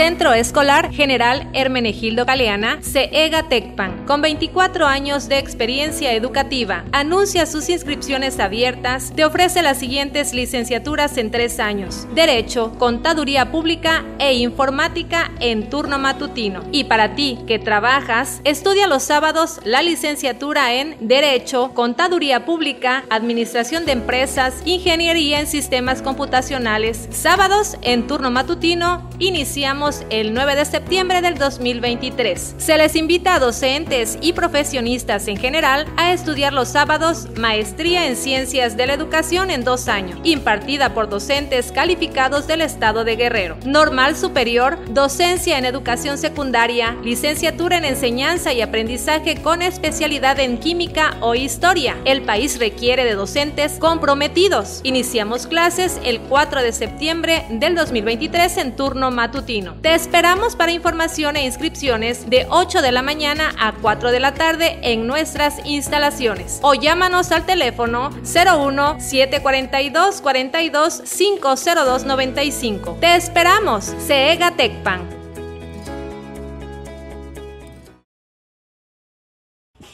Centro Escolar General Hermenegildo Galeana, CEGA Tecpan, con 24 años de experiencia educativa. Anuncia sus inscripciones abiertas. Te ofrece las siguientes licenciaturas en tres años: Derecho, Contaduría Pública e Informática en turno matutino. Y para ti que trabajas, estudia los sábados la licenciatura en Derecho, Contaduría Pública, Administración de Empresas, Ingeniería en Sistemas Computacionales. Sábados en turno matutino, iniciamos el 9 de septiembre del 2023. Se les invita a docentes y profesionistas en general a estudiar los sábados Maestría en Ciencias de la Educación en dos años, impartida por docentes calificados del Estado de Guerrero. Normal Superior, Docencia en Educación Secundaria, Licenciatura en Enseñanza y Aprendizaje con especialidad en Química o Historia. El país requiere de docentes comprometidos. Iniciamos clases el 4 de septiembre del 2023 en turno matutino. Te esperamos para información e inscripciones de 8 de la mañana a 4 de la tarde en nuestras instalaciones o llámanos al teléfono 01 742 42 502 95. Te esperamos, CEGA Tecpan.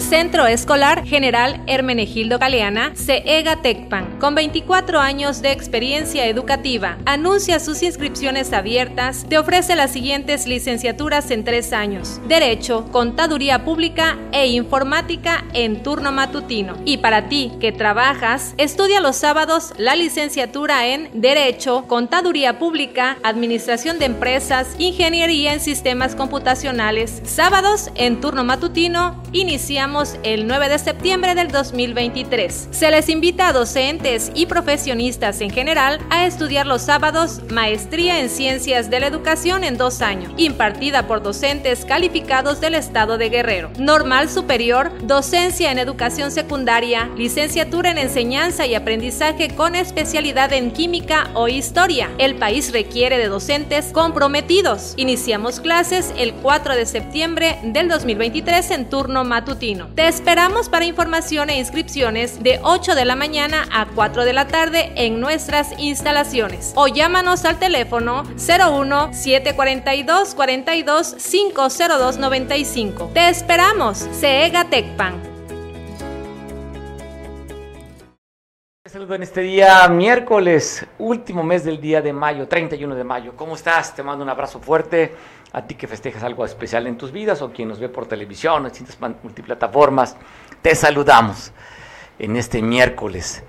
Centro Escolar General Hermenegildo Galeana, CEGA Tecpan, con 24 años de experiencia educativa. Anuncia sus inscripciones abiertas. Te ofrece las siguientes licenciaturas en tres años: Derecho, Contaduría Pública e Informática en turno matutino. Y para ti que trabajas, estudia los sábados la licenciatura en Derecho, Contaduría Pública, Administración de Empresas, Ingeniería en Sistemas Computacionales. Sábados en turno matutino, iniciamos el 9 de septiembre del 2023. Se les invita a docentes y profesionistas en general a estudiar los sábados Maestría en Ciencias de la Educación en dos años, impartida por docentes calificados del Estado de Guerrero. Normal Superior, Docencia en Educación Secundaria, Licenciatura en Enseñanza y Aprendizaje con especialidad en Química o Historia. El país requiere de docentes comprometidos. Iniciamos clases el 4 de septiembre del 2023 en turno matutino. Te esperamos para información e inscripciones de 8 de la mañana a 4 de la tarde en nuestras instalaciones o llámanos al teléfono 01 742 42 502 95. Te esperamos, CEGA Tecpan. Saludo en este día miércoles, último mes del día de mayo, 31 de mayo. ¿Cómo estás? Te mando un abrazo fuerte a ti que festejas algo especial en tus vidas o quien nos ve por televisión, en distintas multiplataformas, te saludamos en este miércoles.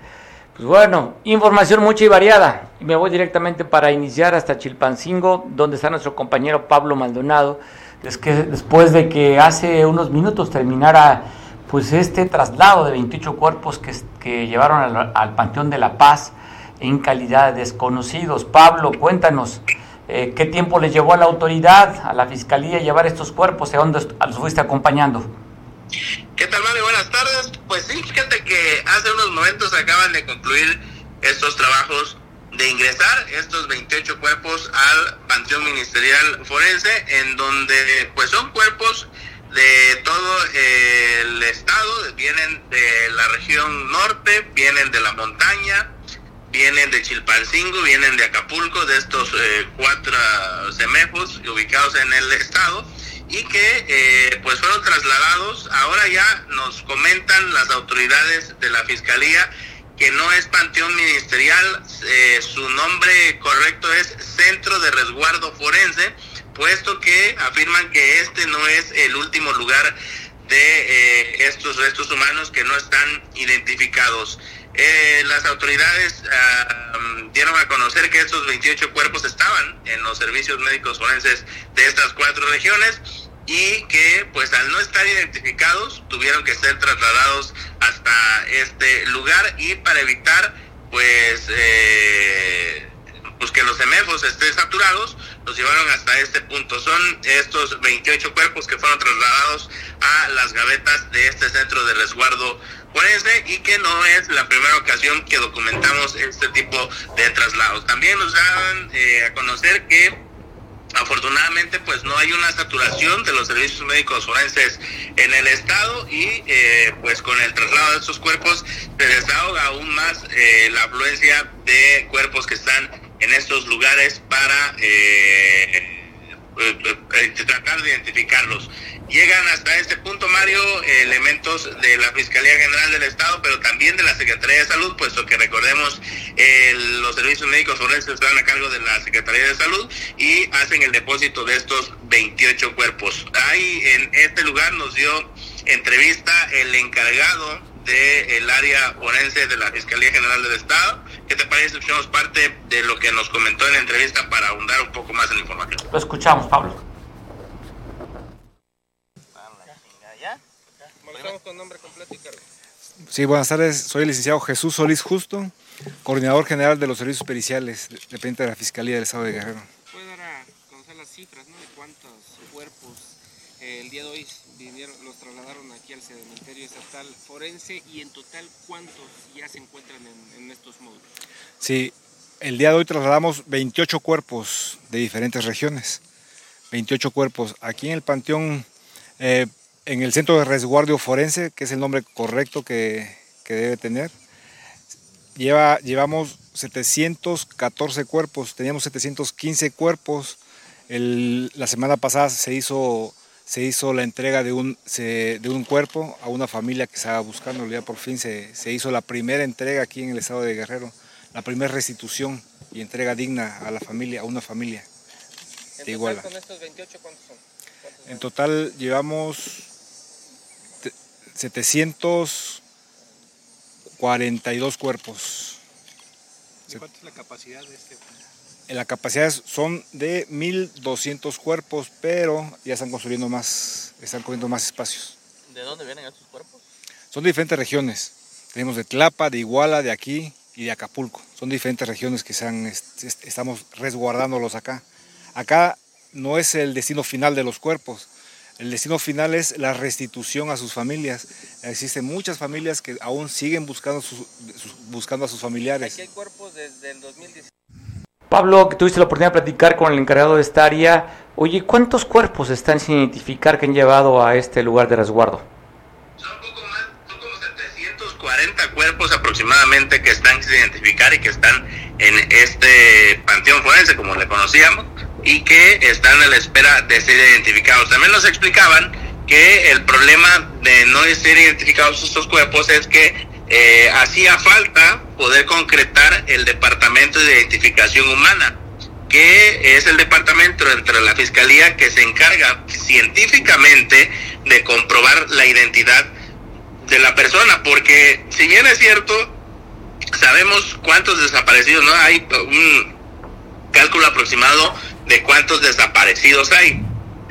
Pues bueno, información mucha y variada. Me voy directamente para iniciar hasta Chilpancingo, donde está nuestro compañero Pablo Maldonado. Es que después de que hace unos minutos terminara pues este traslado de 28 cuerpos que, que llevaron al, Panteón de la Paz en calidad de desconocidos. Pablo, cuéntanos, eh, ¿Qué tiempo les llevó a la autoridad, a la fiscalía, llevar estos cuerpos? ¿A dónde los fuiste acompañando? ¿Qué tal, Mario? Buenas tardes. Pues sí, fíjate que hace unos momentos acaban de concluir estos trabajos de ingresar estos 28 cuerpos al Panteón Ministerial Forense, en donde pues son cuerpos de todo el estado, vienen de la región norte, vienen de la montaña, vienen de Chilpancingo, vienen de Acapulco, de estos eh, cuatro semejos ubicados en el estado y que eh, pues fueron trasladados. Ahora ya nos comentan las autoridades de la fiscalía que no es panteón ministerial, eh, su nombre correcto es Centro de Resguardo Forense, puesto que afirman que este no es el último lugar de estos restos humanos que no están identificados. Eh, las autoridades ah, dieron a conocer que estos 28 cuerpos estaban en los servicios médicos forenses de estas cuatro regiones y que pues al no estar identificados tuvieron que ser trasladados hasta este lugar y para evitar pues eh, pues que los semefos estén saturados, los llevaron hasta este punto. Son estos 28 cuerpos que fueron trasladados a las gavetas de este centro de resguardo forense y que no es la primera ocasión que documentamos este tipo de traslados. También nos dan eh, a conocer que afortunadamente pues no hay una saturación de los servicios médicos forenses en el estado y eh, pues con el traslado de estos cuerpos se desahoga aún más eh, la afluencia de cuerpos que están en estos lugares para eh, tratar de identificarlos. Llegan hasta este punto, Mario, elementos de la Fiscalía General del Estado, pero también de la Secretaría de Salud, puesto que recordemos, los servicios médicos forenses están a cargo de la Secretaría de Salud y hacen el depósito de estos 28 cuerpos. Ahí en este lugar nos dio entrevista el encargado del área forense de la Fiscalía General del Estado. ¿Qué te parece? Escuchamos parte de lo que nos comentó en la entrevista para ahondar un poco más en la información. Lo escuchamos, Pablo. con nombre completo y cargo. Sí, buenas tardes. Soy el licenciado Jesús Solís Justo, coordinador general de los servicios periciales, dependiente de la Fiscalía del Estado de Guerrero. ¿Puede dar a conocer las cifras ¿no? de cuántos cuerpos el día de hoy vinieron, los trasladaron aquí al cementerio estatal forense y en total cuántos ya se encuentran en, estos módulos? Sí, el día de hoy trasladamos 28 cuerpos de diferentes regiones. 28 cuerpos. Aquí en el Panteón eh, en el centro de resguardo forense, que es el nombre correcto que, que debe tener, lleva, llevamos 714 cuerpos, teníamos 715 cuerpos. La semana pasada se hizo, se hizo la entrega de un, se, de un cuerpo a una familia que estaba buscando, ya por fin se, se hizo la primera entrega aquí en el estado de Guerrero, la primera restitución y entrega digna a la familia, a una familia ¿En de total Iguala. con estos 28 cuántos son? ¿Cuántos En total llevamos te- 742 cuerpos. ¿Y cuánta es la capacidad de este? La capacidad son de 1200 cuerpos, pero ya están construyendo más, están construyendo más espacios. ¿De dónde vienen estos cuerpos? Son de diferentes regiones. Tenemos de Tlapa, de Iguala, de aquí y de Acapulco. Son diferentes regiones que se han, est- est- estamos resguardándolos acá. Acá no es el destino final de los cuerpos. El destino final es la restitución a sus familias. Existen muchas familias que aún siguen buscando, sus- buscando a sus familiares. Aquí hay cuerpos desde el 2017. Pablo, que tuviste la oportunidad de platicar con el encargado de esta área. Oye, ¿cuántos cuerpos están sin identificar que han llevado a este lugar de resguardo? Son poco más, son como 740 cuerpos aproximadamente que están sin identificar y que están en este panteón forense, como le conocíamos, y que están a la espera de ser identificados. También nos explicaban que el problema de no ser identificados estos cuerpos es que eh, hacía falta poder concretar el Departamento de Identificación Humana que es el departamento entre la fiscalía que se encarga científicamente de comprobar la identidad de la persona, porque si bien es cierto, sabemos cuántos desaparecidos, no hay un cálculo aproximado de cuántos desaparecidos hay.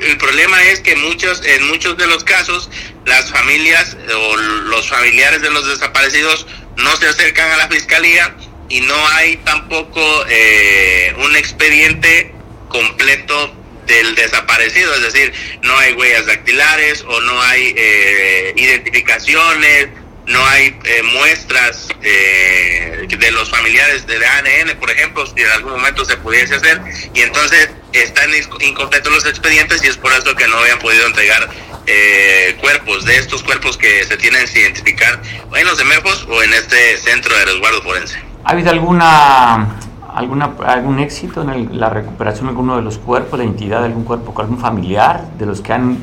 El problema es que muchos, en muchos de los casos, las familias o los familiares de los desaparecidos no se acercan a la fiscalía y no hay tampoco eh, un expediente completo del desaparecido, es decir, no hay huellas dactilares o no hay eh, identificaciones, no hay eh, muestras eh, de los familiares de ADN, por ejemplo, si en algún momento se pudiese hacer, y entonces están incompletos los expedientes y es por eso que no habían podido entregar eh, cuerpos de estos cuerpos que se tienen que identificar en los EMEFOS o en este centro de resguardo forense. ¿Ha habido alguna, alguna algún éxito en el- la recuperación de alguno de los cuerpos, la identidad de algún cuerpo, algún familiar de los que han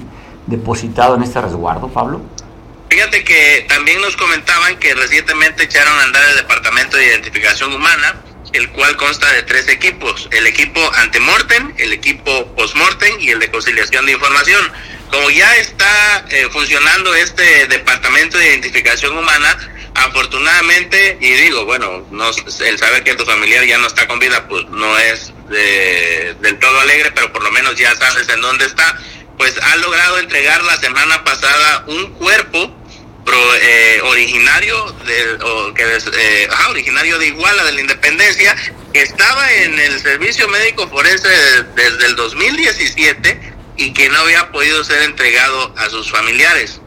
depositado en este resguardo, Pablo? Fíjate que también nos comentaban que recientemente echaron a andar el Departamento de Identificación Humana, el cual consta de tres equipos, el equipo antemortem, el equipo postmortem y el de conciliación de información. Como ya está eh, funcionando este Departamento de Identificación Humana, afortunadamente, y digo, bueno, no, el saber que tu familiar ya no está con vida, pues no es de- del todo alegre, pero por lo menos ya sabes en dónde está, pues ha logrado entregar la semana pasada un cuerpo eh, originario de o que eh, ajá, originario de Iguala de la Independencia estaba en el servicio médico forense desde el 2017 y que no había podido ser entregado a sus familiares.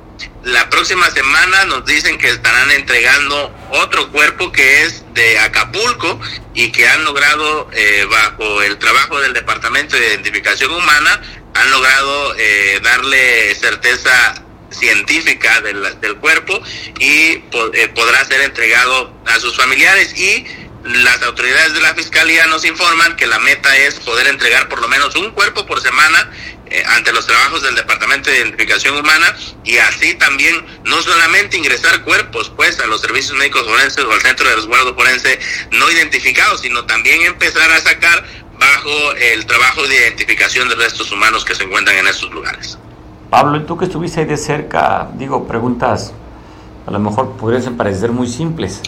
La próxima semana nos dicen que estarán entregando otro cuerpo que es de Acapulco y que han logrado, eh, bajo el trabajo del Departamento de Identificación Humana, han logrado eh, darle certeza científica del, del cuerpo y eh, podrá ser entregado a sus familiares y las autoridades de la fiscalía nos informan que la meta es poder entregar por lo menos un cuerpo por semana eh, ante los trabajos del Departamento de Identificación Humana y así también no solamente ingresar cuerpos pues a los servicios médicos forenses o al centro de resguardo forense no identificados, sino también empezar a sacar bajo el trabajo de identificación de restos humanos que se encuentran en estos lugares. Pablo, ¿y tú que estuviste ahí de cerca? Digo, preguntas a lo mejor podrían parecer muy simples.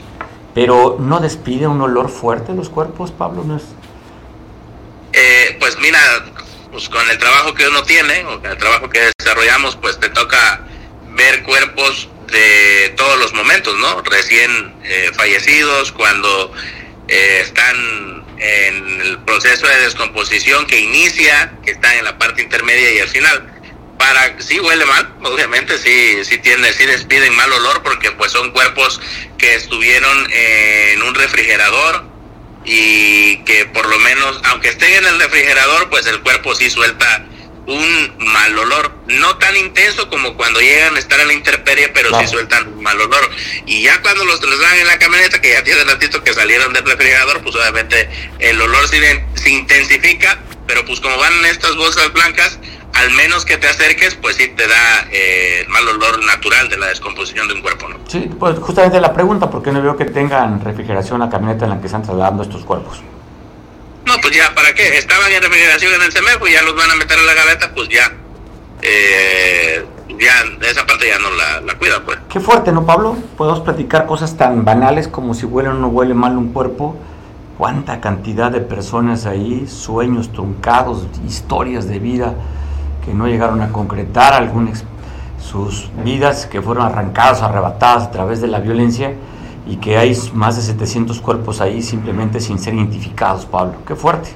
Pero ¿no despide un olor fuerte los cuerpos, Pablo? ¿No? Eh, pues mira, pues con el trabajo que uno tiene, o con el trabajo que desarrollamos, pues te toca ver cuerpos de todos los momentos, ¿no? Recién eh, fallecidos, cuando eh, están en el proceso de descomposición que inicia, que están en la parte intermedia y al final para sí huele mal, obviamente sí sí tiene sí despiden mal olor porque pues son cuerpos que estuvieron en un refrigerador y que por lo menos aunque estén en el refrigerador pues el cuerpo sí suelta un mal olor, no tan intenso como cuando llegan a estar en la intemperie, pero sí sueltan un mal olor. Y ya cuando los trasladan en la camioneta, que ya tiene ratito que salieron del refrigerador, pues obviamente el olor se, se intensifica, pero pues como van en estas bolsas blancas, al menos que te acerques, pues sí te da eh, el mal olor natural de la descomposición de un cuerpo, ¿no? Sí, pues justamente la pregunta, ¿por qué no veo que tengan refrigeración la camioneta en la que están trasladando estos cuerpos? No, pues ya, ¿para qué? Estaban en refrigeración en el CEMEFO y ya los van a meter en la gaveta, pues ya. Eh, ya, esa parte ya no la, la cuida, pues. Qué fuerte, ¿no, Pablo? Podemos platicar cosas tan banales como si huele o no huele mal un cuerpo. Cuánta cantidad de personas ahí, sueños truncados, historias de vida que no llegaron a concretar, algún sus vidas que fueron arrancadas, arrebatadas a través de la violencia y que hay más de 700 cuerpos ahí simplemente sin ser identificados, Pablo. Qué fuerte.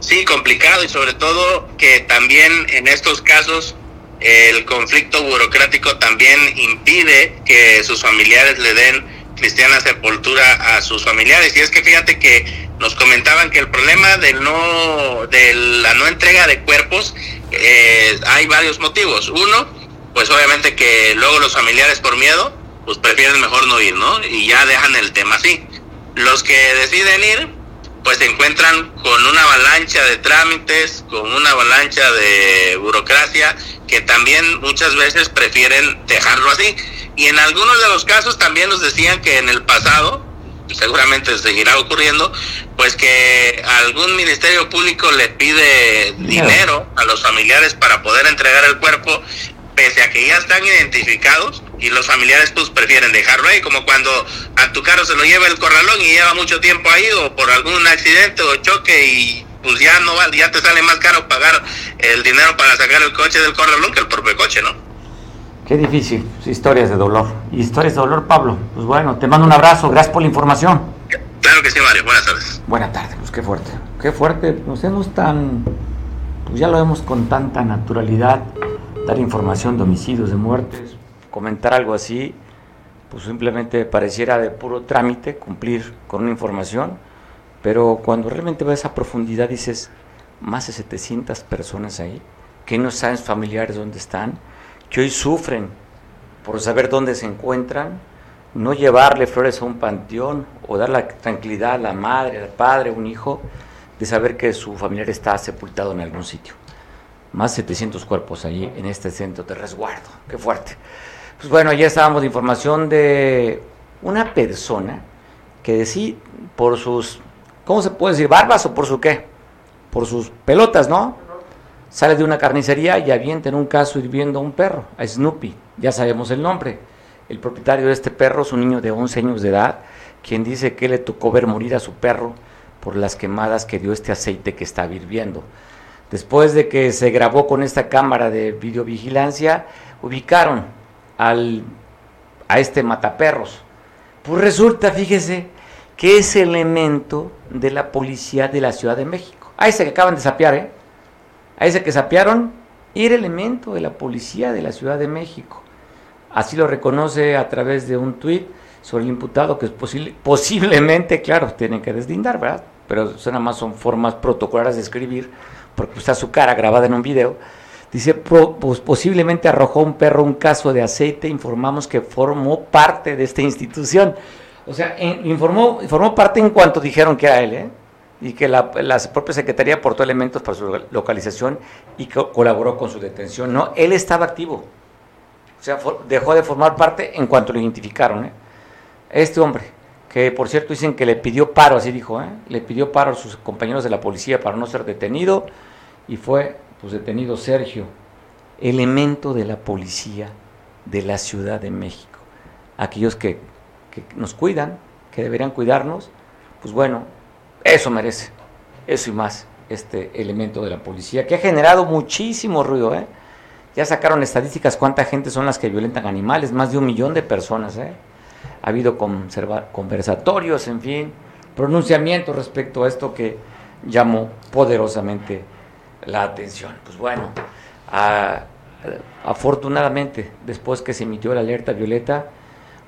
Sí, complicado y sobre todo que también en estos casos el conflicto burocrático también impide que sus familiares le den cristiana sepultura a sus familiares. Y es que fíjate que nos comentaban que el problema del no, de la no entrega de cuerpos eh, hay varios motivos. Uno, pues obviamente que luego los familiares por miedo, pues prefieren mejor no ir, ¿no? Y ya dejan el tema así. Los que deciden ir, pues se encuentran con una avalancha de trámites, con una avalancha de burocracia, que también muchas veces prefieren dejarlo así. Y en algunos de los casos también nos decían que en el pasado, seguramente seguirá ocurriendo, pues que algún ministerio público le pide dinero a los familiares para poder entregar el cuerpo, pese a que ya están identificados y los familiares pues prefieren dejarlo ahí, como cuando a tu carro se lo lleva el corralón y lleva mucho tiempo ahí o por algún accidente o choque y pues ya no ya te sale más caro pagar el dinero para sacar el coche del corralón que el propio coche, ¿no? Qué difícil, historias de dolor. Historias de dolor, Pablo. Pues bueno, te mando un abrazo, gracias por la información. Claro que sí, Mario, buenas tardes. Buenas tardes, pues qué fuerte. Qué fuerte, nos hemos tan, pues ya lo vemos con tanta naturalidad, dar información de homicidios, de muertes, comentar algo así, pues simplemente pareciera de puro trámite cumplir con una información, pero cuando realmente ves a profundidad dices, más de 700 personas ahí, que no saben familiares dónde están, que hoy sufren por saber dónde se encuentran, no llevarle flores a un panteón o dar la tranquilidad a la madre, al padre, a un hijo, de saber que su familiar está sepultado en algún sitio. Más de 700 cuerpos allí en este centro de resguardo. Qué fuerte. Pues bueno, ya estábamos de información de una persona que sí, por sus, ¿cómo se puede decir? ¿Barbas o por su qué? Por sus pelotas, ¿no? Sale de una carnicería y avienta en un caso hirviendo a un perro, a Snoopy, ya sabemos el nombre. El propietario de este perro es un niño de 11 años de edad, quien dice que le tocó ver morir a su perro por las quemadas que dio este aceite que está hirviendo. Después de que se grabó con esta cámara de videovigilancia, ubicaron al, a este mataperros. Pues resulta, fíjese, que es elemento de la policía de la Ciudad de México. A ese que acaban de sapear, ¿eh? A ese que sapearon, era elemento de la policía de la Ciudad de México. Así lo reconoce a través de un tuit sobre el imputado, que es posible, posiblemente, claro, tienen que deslindar, ¿verdad? Pero eso nada más son formas protocolares de escribir, porque está su cara grabada en un video. Dice, pues posiblemente arrojó un perro un caso de aceite, informamos que formó parte de esta institución. O sea, informó, formó parte en cuanto dijeron que era él, ¿eh? Y que la, propia Secretaría aportó elementos para su localización y colaboró con su detención. No, él estaba activo. O sea, dejó de formar parte en cuanto lo identificaron. ¿eh? Este hombre, que por cierto dicen que le pidió paro, así dijo, ¿eh? le pidió paro a sus compañeros de la policía para no ser detenido y fue pues detenido Sergio, elemento de la policía de la Ciudad de México. Aquellos que, que nos cuidan, que deberían cuidarnos, pues bueno, eso merece, eso y más, este elemento de la policía, que ha generado muchísimo ruido. ¿eh? Ya sacaron estadísticas cuánta gente son las que violentan animales, más de un millón de personas. ¿eh? Ha habido conversatorios, en fin, pronunciamientos respecto a esto que llamó poderosamente la atención. Pues bueno, afortunadamente, después que se emitió la alerta violeta,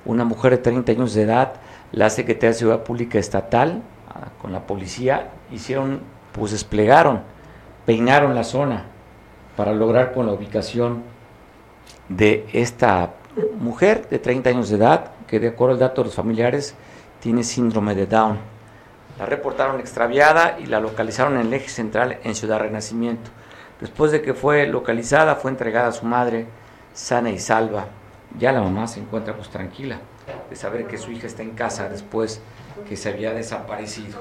una mujer de 30 años de edad, la Secretaría de Seguridad Pública Estatal, con la policía, hicieron, pues desplegaron, peinaron la zona para lograr con la ubicación de esta mujer de 30 años de edad, que de acuerdo al dato de los familiares tiene síndrome de Down. La reportaron extraviada y la localizaron en el eje central en Ciudad Renacimiento. Después de que fue localizada, fue entregada a su madre sana y salva. Ya la mamá se encuentra pues tranquila de saber que su hija está en casa después que se había desaparecido.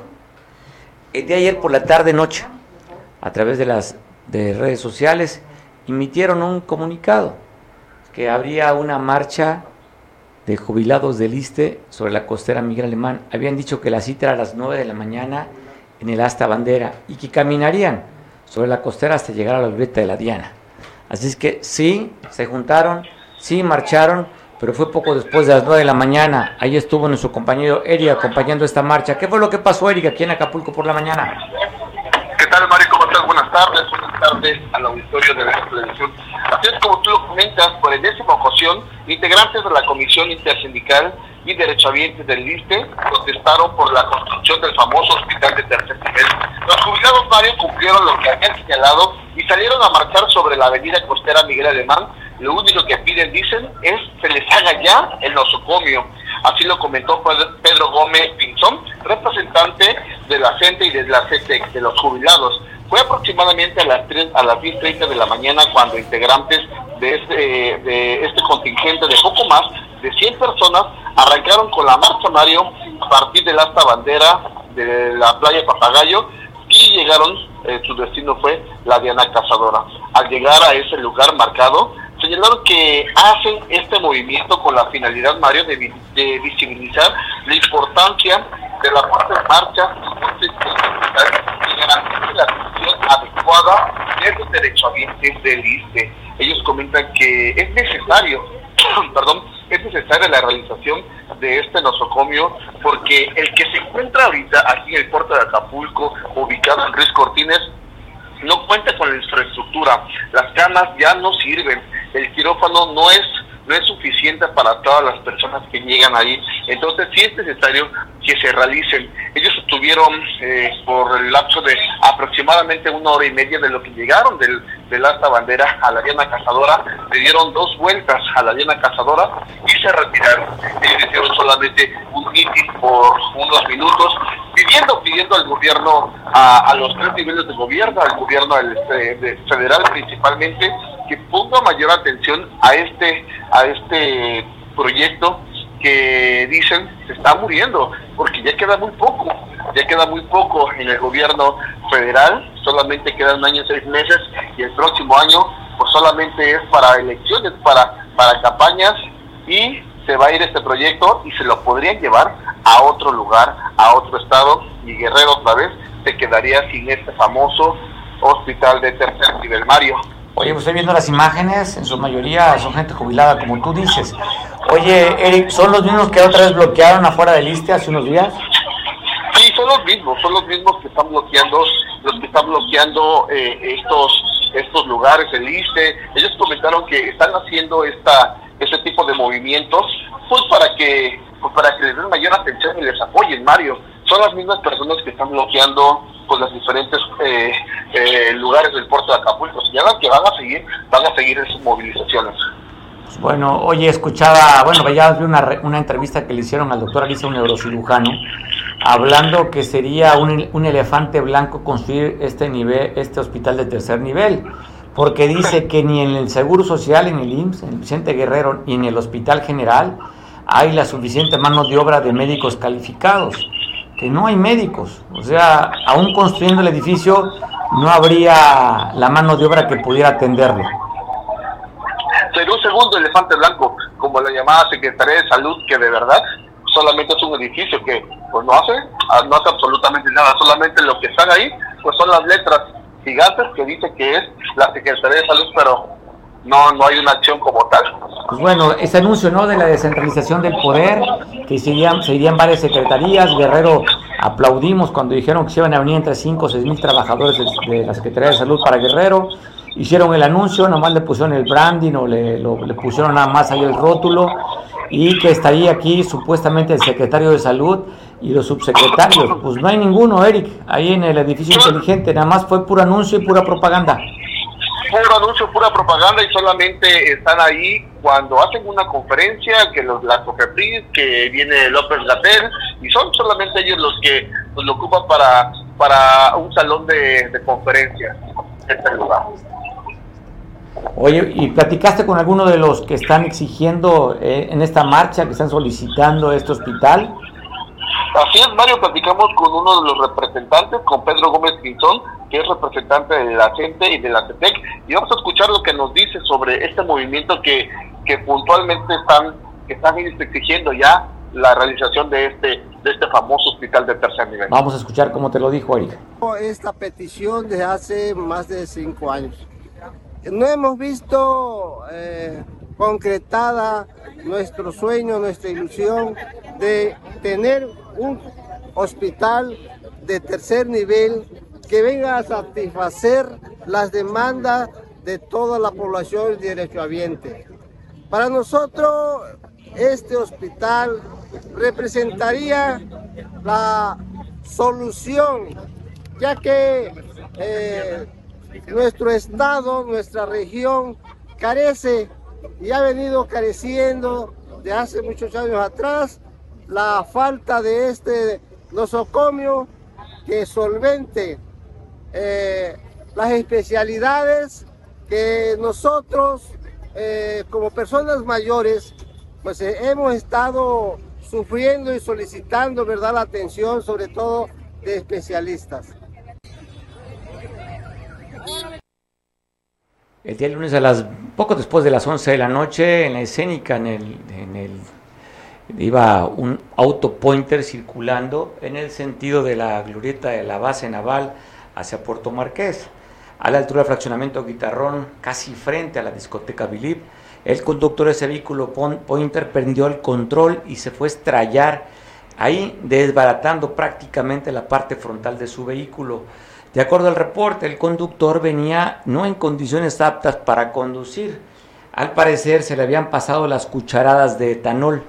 El de ayer por la tarde noche, a través de las de redes sociales, emitieron un comunicado que habría una marcha de jubilados del ISTE sobre la costera Miguel Alemán. Habían dicho que la cita era a las 9 de la mañana en el Asta Bandera y que caminarían sobre la costera hasta llegar a la libreta de la Diana. Así es que sí, se juntaron, sí marcharon, pero fue poco después de las 9 de la mañana. Ahí estuvo nuestro compañero Eri acompañando esta marcha. ¿Qué fue lo que pasó, Eri, aquí en Acapulco por la mañana? ¿Qué tal, Mario? ¿Cómo estás? Buenas tardes. Buenas tardes al auditorio de la televisión. Así es como tú lo comentas, por enésima ocasión, integrantes de la Comisión Intersindical y derechohabientes del LISTE protestaron por la construcción del famoso hospital de tercer nivel. Los jubilados Mario cumplieron lo que habían señalado y salieron a marchar sobre la avenida costera Miguel Alemán lo único que piden, dicen, es se les haga ya el nosocomio. Así lo comentó Pedro Gómez Pinzón, representante de la gente y de la CETEC, de los jubilados. Fue aproximadamente a las 3, a las 10.30 de la mañana cuando integrantes de este, de este contingente de poco más de 100 personas arrancaron con la marcha Mario a partir del asta bandera de la playa Papagayo y llegaron, eh, su destino fue la Diana Cazadora. Al llegar a ese lugar marcado, señalaron que hacen este movimiento con la finalidad, Mario, de, visibilizar la importancia de la puesta en marcha y garantizar la atención adecuada de los derechohabientes del ISTE. Ellos comentan que es necesario, perdón, es necesaria la realización de este nosocomio porque el que se encuentra ahorita aquí en el puerto de Acapulco, ubicado en Ruiz Cortines, no cuenta con la infraestructura, las camas ya no sirven, el quirófano no es no es suficiente para todas las personas que llegan ahí. Entonces sí es necesario que se realicen. Ellos estuvieron eh, por el lapso de aproximadamente una hora y media de lo que llegaron del, del Asta Bandera a la Diana Cazadora, le dieron dos vueltas a la Diana Cazadora y se retiraron. Ellos hicieron solamente un meeting por unos minutos, pidiendo, pidiendo al gobierno, a, los tres niveles de gobierno, al gobierno este, federal principalmente, que ponga mayor atención a este, a este proyecto que dicen se está muriendo, porque ya queda muy poco, ya queda muy poco en el gobierno federal, solamente quedan un año y seis meses y el próximo año pues solamente es para elecciones, para, para campañas y se va a ir este proyecto y se lo podrían llevar a otro lugar, a otro estado y Guerrero otra vez se quedaría sin este famoso hospital de tercer nivel Mario. Oye, pues estoy viendo las imágenes, en su mayoría son gente jubilada, como tú dices. Oye, Eric, ¿son los mismos que otra vez bloquearon afuera del ISTE hace unos días? son los mismos, son los mismos que están bloqueando, los que están bloqueando eh, estos estos lugares, el ISTE. Ellos comentaron que están haciendo esta este tipo de movimientos, pues para que pues para que les den mayor atención y les apoyen, Mario. Son las mismas personas que están bloqueando pues los diferentes eh, eh, lugares del puerto de Acapulco. Señalan que van a seguir, van a seguir en sus movilizaciones. Bueno, oye, escuchaba, bueno, ya vi una, una entrevista que le hicieron al doctor Alicia, un neurocirujano, hablando que sería un, un, elefante blanco construir este nivel, este hospital de tercer nivel, porque dice que ni en el Seguro Social, en el IMSS, en el Vicente Guerrero, ni en el Hospital General hay la suficiente mano de obra de médicos calificados, que no hay médicos, o sea, aún construyendo el edificio no habría la mano de obra que pudiera atenderlo. Sería un segundo elefante blanco, como la llamada Secretaría de Salud, que de verdad solamente es un edificio que pues no hace, no hace absolutamente nada, solamente lo que están ahí pues son las letras gigantes que dice que es la Secretaría de Salud, pero no, no hay una acción como tal. Pues bueno, ese anuncio ¿no? de la descentralización del poder, que se irían, irían varias secretarías, Guerrero aplaudimos cuando dijeron que se iban a venir entre 5 o 6 mil trabajadores de, la Secretaría de Salud para Guerrero, hicieron el anuncio, nomás le pusieron el branding o le, le pusieron nada más ahí el rótulo y que estaría aquí supuestamente el secretario de salud y los subsecretarios. Pues no hay ninguno, Eric, ahí en el edificio inteligente, nada más fue puro anuncio y pura propaganda. Puro anuncio, pura propaganda y solamente están ahí cuando hacen una conferencia, que los, la COFEPRIS, que viene López Gatel, y son solamente ellos los que pues, lo ocupan para, para un salón de, de conferencias, este lugar. Oye, ¿y platicaste con alguno de los que están exigiendo eh, en esta marcha, que están solicitando este hospital? Así es, Mario, platicamos con uno de los representantes, con Pedro Gómez Quintón, que es representante de la CENTE y de la CETEC, y vamos a escuchar lo que nos dice sobre este movimiento que, que puntualmente están, que están exigiendo ya la realización de este, de este famoso hospital de tercer nivel. Vamos a escuchar cómo te lo dijo Erika. Esta petición de hace más de cinco años no hemos visto eh, concretada nuestro sueño, nuestra ilusión de tener un hospital de tercer nivel que venga a satisfacer las demandas de toda la población derechohabiente. Para nosotros, este hospital representaría la solución, ya que eh, nuestro estado, nuestra región carece y ha venido careciendo de hace muchos años atrás la falta de este nosocomio que solvente eh, las especialidades que nosotros eh, como personas mayores pues eh, hemos estado sufriendo y solicitando verdad la atención sobre todo de especialistas. El día lunes a las poco después de las 11 de la noche en la escénica en el, iba un auto pointer circulando en el sentido de la glorieta de la base naval hacia Puerto Marqués, a la altura del fraccionamiento Guitarrón, casi frente a la discoteca Bilip. El conductor de ese vehículo pointer perdió el control y se fue a estrellar ahí, desbaratando prácticamente la parte frontal de su vehículo. De acuerdo al reporte, el conductor venía no en condiciones aptas para conducir. Al parecer se le habían pasado las cucharadas de etanol.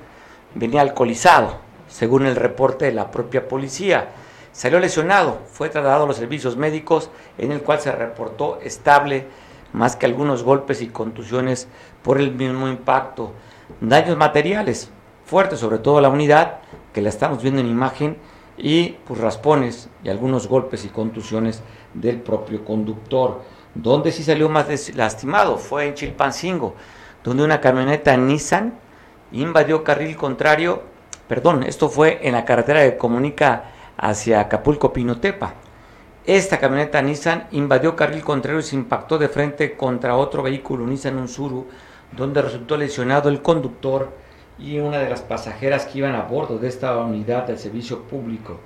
Venía alcoholizado, según el reporte de la propia policía. Salió lesionado, fue trasladado a los servicios médicos, en el cual se reportó estable, más que algunos golpes y contusiones por el mismo impacto. Daños materiales fuertes, sobre todo la unidad, que la estamos viendo en imagen, y pues raspones y algunos golpes y contusiones del propio conductor. Donde sí salió más lastimado fue en Chilpancingo, donde una camioneta Nissan invadió carril contrario, perdón, esto fue en la carretera que comunica hacia Acapulco Pinotepa. Esta camioneta Nissan invadió carril contrario y se impactó de frente contra otro vehículo Nissan Unsuru, donde resultó lesionado el conductor y una de las pasajeras que iban a bordo de esta unidad del servicio público.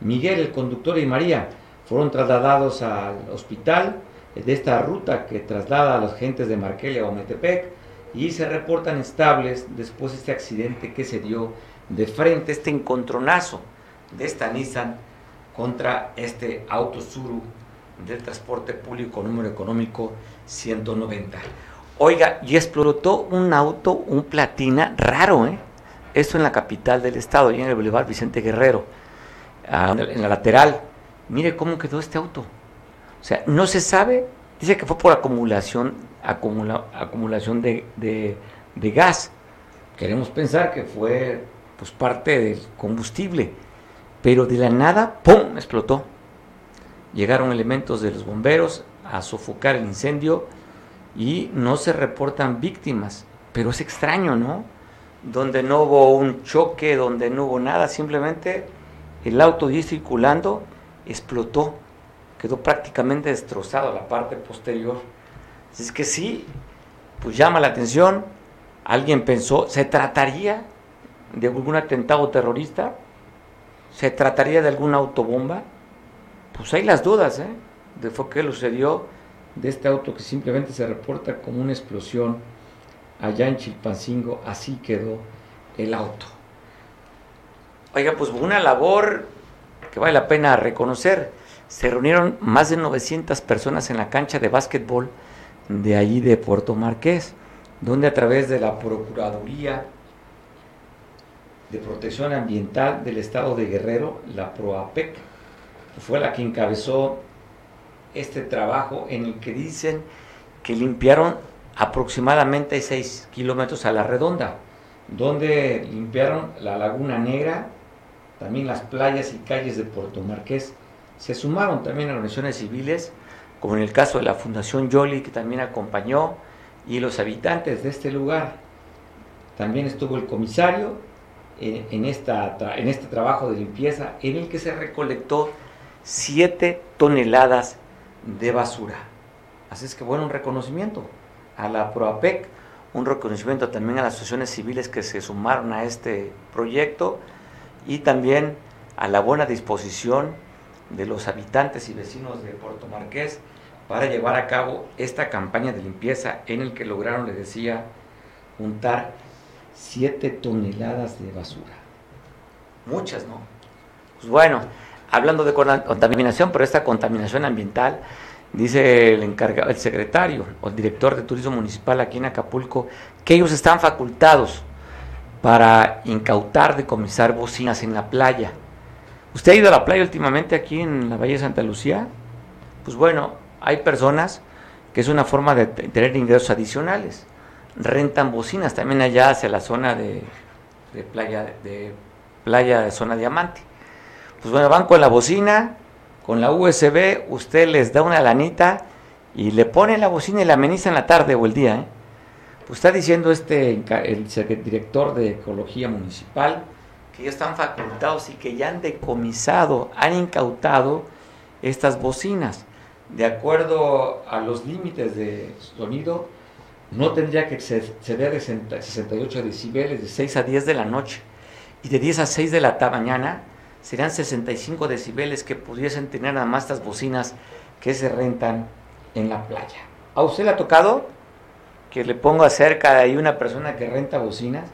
Miguel, el conductor y María fueron trasladados al hospital de esta ruta que traslada a los gentes de Marquelia o Metepec y se reportan estables después de este accidente que se dio de frente, este encontronazo de esta Nissan contra este auto Suru del transporte público número económico 190. Oiga, y explotó un auto, un platina raro, ¿eh? Esto en la capital del estado, y en el Boulevard Vicente Guerrero, en la lateral. Mire cómo quedó este auto. O sea, no se sabe, dice que fue por acumulación, acumulación de, de gas. Queremos pensar que fue pues parte del combustible, pero de la nada, ¡pum!, explotó. Llegaron elementos de los bomberos a sofocar el incendio y no se reportan víctimas, pero es extraño, ¿no? Donde no hubo un choque, donde no hubo nada, simplemente el auto y circulando explotó, quedó prácticamente destrozado la parte posterior. Es que sí, pues llama la atención, alguien pensó, ¿se trataría de algún atentado terrorista? ¿Se trataría de alguna autobomba? Pues hay las dudas, ¿eh? De fue que sucedió de este auto que simplemente se reporta como una explosión allá en Chilpancingo, así quedó el auto. Oiga, pues una labor que vale la pena reconocer. Se reunieron más de 900 personas en la cancha de básquetbol de allí de Puerto Marqués, donde a través de la Procuraduría de Protección Ambiental del Estado de Guerrero, la PROAPEC, fue la que encabezó este trabajo en el que dicen que limpiaron aproximadamente 6 kilómetros a la redonda, donde limpiaron la Laguna Negra, también las playas y calles de Puerto Marqués. Se sumaron también organizaciones civiles, como en el caso de la Fundación Yoli, que también acompañó, y los habitantes de este lugar. También estuvo el comisario en, esta, en este trabajo de limpieza, en el que se recolectó 7 toneladas de basura. Así es que bueno, un reconocimiento a la PROAPEC, un reconocimiento también a las asociaciones civiles que se sumaron a este proyecto y también a la buena disposición de los habitantes y vecinos de Puerto Marqués para llevar a cabo esta campaña de limpieza en el que lograron, les decía, juntar 7 toneladas de basura. Muchas, ¿no? Pues bueno, hablando de contaminación, pero esta contaminación ambiental, dice el encargado, el secretario o el director de turismo municipal aquí en Acapulco, que ellos están facultados para incautar, decomisar bocinas en la playa. ¿Usted ha ido a la playa últimamente aquí en la Valle de Santa Lucía? Pues bueno, hay personas que es una forma de tener ingresos adicionales. Rentan bocinas también allá hacia la zona de, de playa de playa de zona diamante. Pues bueno, van con la bocina, con la USB, usted les da una lanita y le pone la bocina y la ameniza en la tarde o el día. ¿eh? Pues está diciendo este el director de Ecología Municipal que ya están facultados y que ya han decomisado, han incautado estas bocinas. De acuerdo a los límites de sonido, no tendría que exceder de 68 decibeles de 6 a 10 de la noche y de 10 a 6 de la mañana serían 65 decibeles que pudiesen tener nada más estas bocinas que se rentan en la playa. ¿A usted le ha tocado que le ponga cerca de ahí una persona que renta bocinas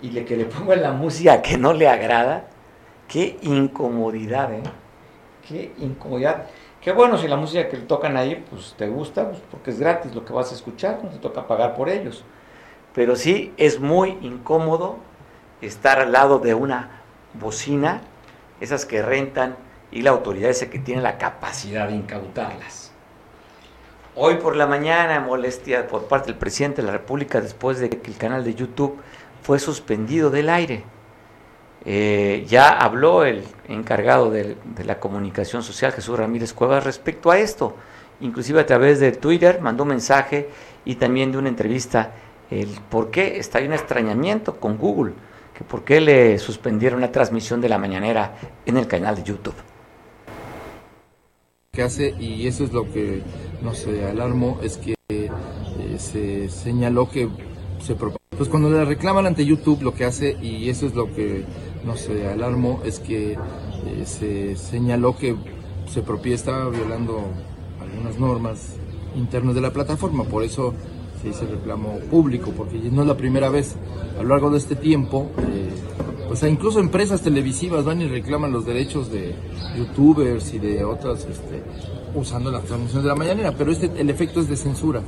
y le, que le ponga la música que no le agrada? Qué incomodidad, ¿eh? Qué incomodidad. Qué bueno si la música que le tocan ahí, pues te gusta, pues, porque es gratis lo que vas a escuchar, no te toca pagar por ellos. Pero sí es muy incómodo estar al lado de una bocina esas que rentan y la autoridad esa que tiene la capacidad de incautarlas. Hoy por la mañana, molestia por parte del presidente de la República después de que el canal de YouTube fue suspendido del aire. Eh, ya habló el encargado de, de, la comunicación social, Jesús Ramírez Cuevas, respecto a esto. Inclusive a través de Twitter mandó un mensaje y también de una entrevista el por qué está un extrañamiento con Google que por qué le suspendieron la transmisión de la mañanera en el canal de YouTube. Que hace, y eso es lo que nos alarmó, es que eh, se señaló que se pues cuando le reclaman ante YouTube lo que hace, y eso es lo que nos alarmó, es que eh, se señaló que se propia estaba violando algunas normas internas de la plataforma, por eso se hizo reclamo público, porque no es la primera vez. A lo largo de este tiempo, eh, pues incluso empresas televisivas van y reclaman los derechos de youtubers y de otras este, usando las transmisiones de la mañanera, pero este, el efecto es de censura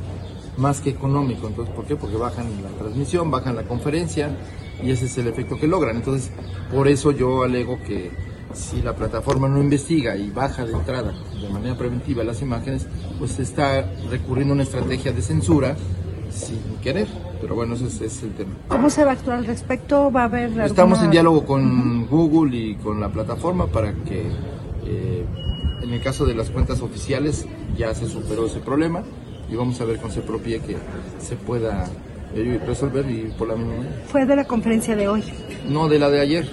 más que económico. Entonces, ¿por qué? Porque bajan la transmisión, bajan la conferencia y ese es el efecto que logran. Entonces, por eso yo alego que si la plataforma no investiga y baja de entrada de manera preventiva las imágenes, pues está recurriendo a una estrategia de censura sin querer. Pero bueno, ese es, el tema. ¿Cómo se va a actuar al respecto? ¿Va a haber Estamos en diálogo con Google y con la plataforma para que, eh, en el caso de las cuentas oficiales, ya se superó ese problema y vamos a ver con se propie que se pueda eh, resolver y por la misma manera. ¿Fue de la conferencia de hoy? No, de la de ayer.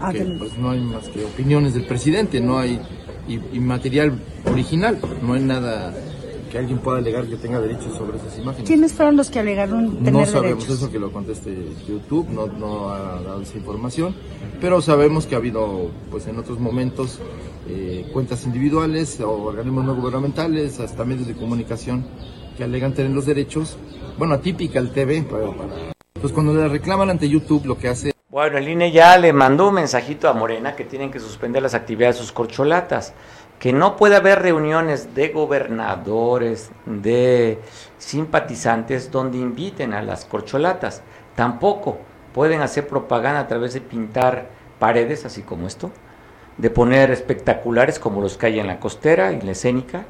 Ah, que, pues no hay más que opiniones del presidente, no hay y, material original, no hay nada que alguien pueda alegar que tenga derechos sobre esas imágenes. ¿Quiénes fueron los que alegaron tener No sabemos eso que lo conteste YouTube, no, no ha dado esa información, pero sabemos que ha habido, pues en otros momentos, eh, cuentas individuales o organismos no gubernamentales, hasta medios de comunicación que alegan tener los derechos. Bueno, atípica el TV, pues cuando le reclaman ante YouTube lo que hace... Bueno, el INE ya le mandó un mensajito a Morena que tienen que suspender las actividades de sus corcholatas, que no puede haber reuniones de gobernadores, de simpatizantes donde inviten a las corcholatas. Tampoco pueden hacer propaganda a través de pintar paredes, así como esto, de poner espectaculares como los que hay en la costera y la escénica,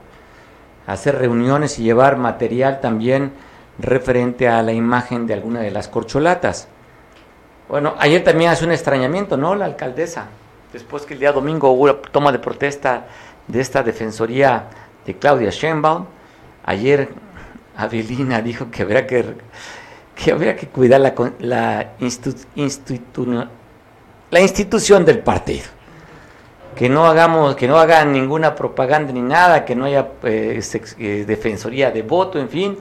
hacer reuniones y llevar material también referente a la imagen de alguna de las corcholatas. Bueno, ayer también hace un extrañamiento, ¿no? La alcaldesa, después que el día domingo hubo toma de protesta de esta defensoría de Claudia Sheinbaum, ayer Avelina dijo que habría que, que, que cuidar la, la, la institución del partido que no hagamos, que no hagan ninguna propaganda ni nada, que no haya eh, eh, defensoría de voto, en fin.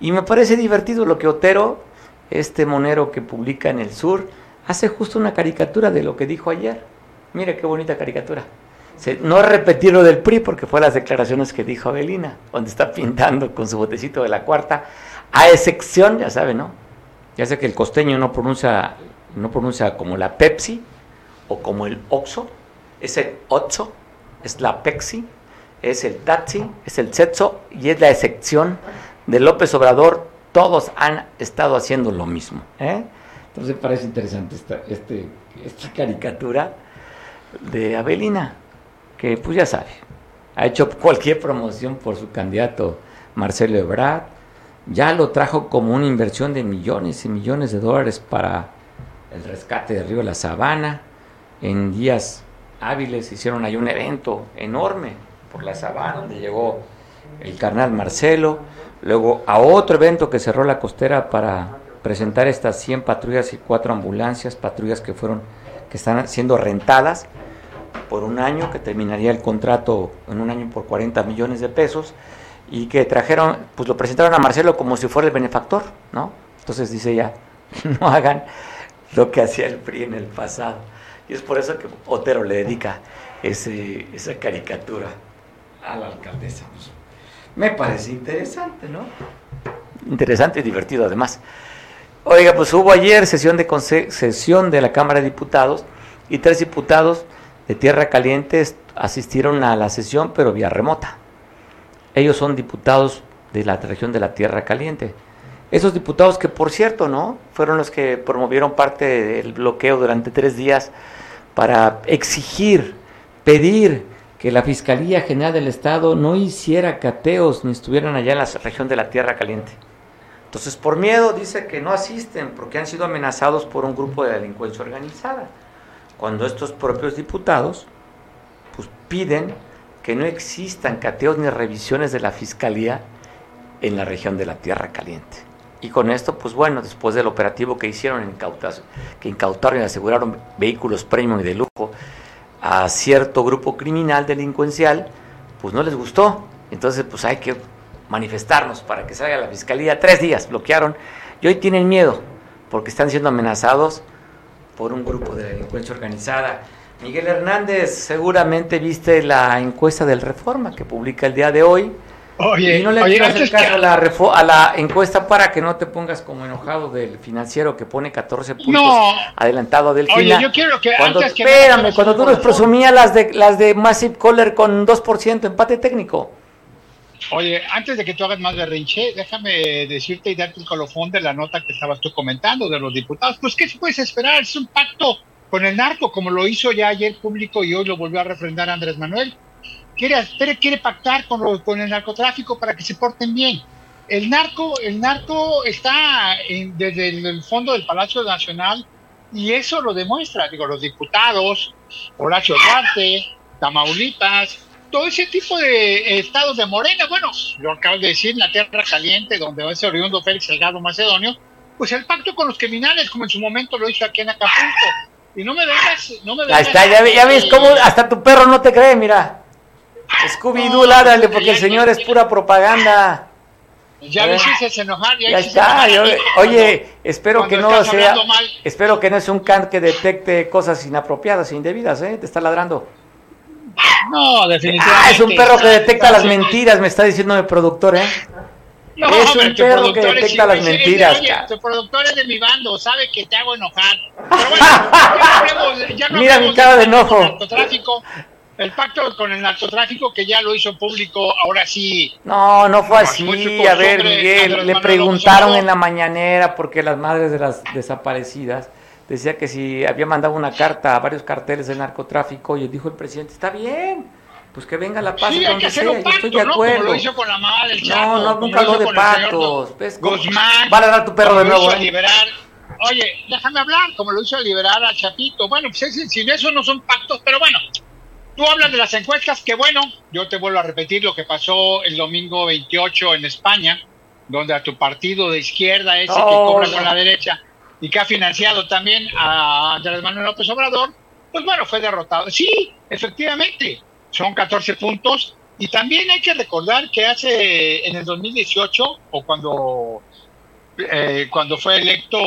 Y me parece divertido lo que Otero, este monero que publica en el sur, hace justo una caricatura de lo que dijo ayer. Mire qué bonita caricatura. No repetir lo del PRI porque fue las declaraciones que dijo Avelina, donde está pintando con su botecito de la cuarta, a excepción, ya sabe, ¿no? Ya sé que el costeño no pronuncia, no pronuncia como la Pepsi o como el Oxo, es el Otso, es la Pexi, es el Tatsi, es el Setso y es la excepción de López Obrador. Todos han estado haciendo lo mismo. ¿eh? Entonces parece interesante esta, este, esta caricatura de Abelina, que pues ya sabe, ha hecho cualquier promoción por su candidato Marcelo Ebrard, ya lo trajo como una inversión de millones y millones de dólares para el rescate de Río de la Sabana. En días hábiles hicieron ahí un evento enorme por la sabana, donde llegó el carnal Marcelo, luego a otro evento que cerró la costera para presentar estas 100 patrullas y cuatro ambulancias, patrullas que fueron que están siendo rentadas por un año, que terminaría el contrato en un año por 40 millones de pesos y que trajeron, pues lo presentaron a Marcelo como si fuera el benefactor, ¿no? Entonces dice ya, no hagan lo que hacía el PRI en el pasado. Y es por eso que Otero le dedica ese, esa caricatura a la alcaldesa. Pues, me parece interesante, ¿no? Interesante y divertido además. Oiga, pues hubo ayer sesión de, sesión de la Cámara de Diputados y tres diputados de Tierra Caliente asistieron a la sesión, pero vía remota. Ellos son diputados de la región de la Tierra Caliente. Esos diputados que, por cierto, ¿no? Fueron los que promovieron parte del bloqueo durante tres días para exigir, pedir que la Fiscalía General del Estado no hiciera cateos ni estuvieran allá en la región de la Tierra Caliente. Entonces, por miedo, dice que no asisten porque han sido amenazados por un grupo de delincuencia organizada. Cuando estos propios diputados pues, piden que no existan cateos ni revisiones de la Fiscalía en la región de la Tierra Caliente. Y con esto, pues bueno, después del operativo que hicieron, que incautaron y aseguraron vehículos premium y de lujo a cierto grupo criminal delincuencial, pues no les gustó. Entonces, pues hay que manifestarnos para que salga la fiscalía. Tres días bloquearon y hoy tienen miedo porque están siendo amenazados por un grupo de delincuencia organizada. Miguel Hernández, seguramente viste la encuesta del Reforma que publica el día de hoy Oye, y no le oye, antes caso que- a, la a la encuesta para que no te pongas como enojado del financiero que pone 14 puntos No. adelantado Delfina. Oye, yo quiero que cuando, antes que espérame, cuando tú nos presumías las de las de Massive Caller con 2% empate técnico. Oye, antes de que tú hagas más berrinche, déjame decirte y darte el colofón de la nota que estabas tú comentando de los diputados. Pues, ¿qué se puedes esperar? Es un pacto con el narco, como lo hizo ya ayer público y hoy lo volvió a refrendar Andrés Manuel. Quiere, quiere, quiere pactar con, los- con el narcotráfico para que se porten bien. El narco, el narco está en- desde el fondo del Palacio Nacional y eso lo demuestra, digo, los diputados, Horacio Duarte, Tamaulipas, todo ese tipo de eh, estados de Morena, bueno, lo acabo de decir, la tierra caliente, donde es oriundo Félix Salgado Macedonio, pues el pacto con los criminales, como en su momento lo hizo aquí en Acapulco. Y no me vengas, no me Ahí vengas. está, ya, ve- ya ves cómo hasta tu perro no te cree, mira. Scooby-Doo, lárale, porque el señor es pura propaganda. Ya me hiciste enojar. Ya hiciste está, yo- oye, espero que no sea, mal. espero que no es un can que detecte cosas inapropiadas e indebidas, ¿eh? Te está ladrando. No, definitivamente. Ah, es un perro que detecta las mentiras, me está diciendo mi productor, ¿eh? No, es un perro que detecta las mentiras, oye, tu productor es de mi bando, sabe que te hago enojar. Pero bueno, ya no hablemos- ya no Mira mi cara de enojo. el narcotráfico. El pacto con el narcotráfico que ya lo hizo público, ahora sí. No, no fue así. A ver, Miguel, le preguntaron en la mañanera porque las madres de las desaparecidas decía que si había mandado una carta a varios carteles de narcotráfico y dijo el presidente, está bien, pues que venga la paz Sí, hay que hacer un yo pacto, estoy de ¿no? Como acuerdo. lo hizo con la mamá del Chapo. No, no, nunca habló de pactos. ¿Ves cómo- Guzmán. Va a ladrar tu perro de nuevo, hizo ¿eh? liberar. Oye, déjame hablar, como lo hizo liberar a Chapito. Bueno, pues sin eso no son pactos, pero bueno. Tú hablas de las encuestas, que bueno, yo te vuelvo a repetir lo que pasó el domingo 28 en España, donde a tu partido de izquierda, ese que Oh, cobra no. con la derecha y que ha financiado también a Andrés Manuel López Obrador, pues bueno, fue derrotado. Sí, efectivamente, son 14 puntos. Y también hay que recordar que hace en el 2018, o cuando, eh, cuando fue electo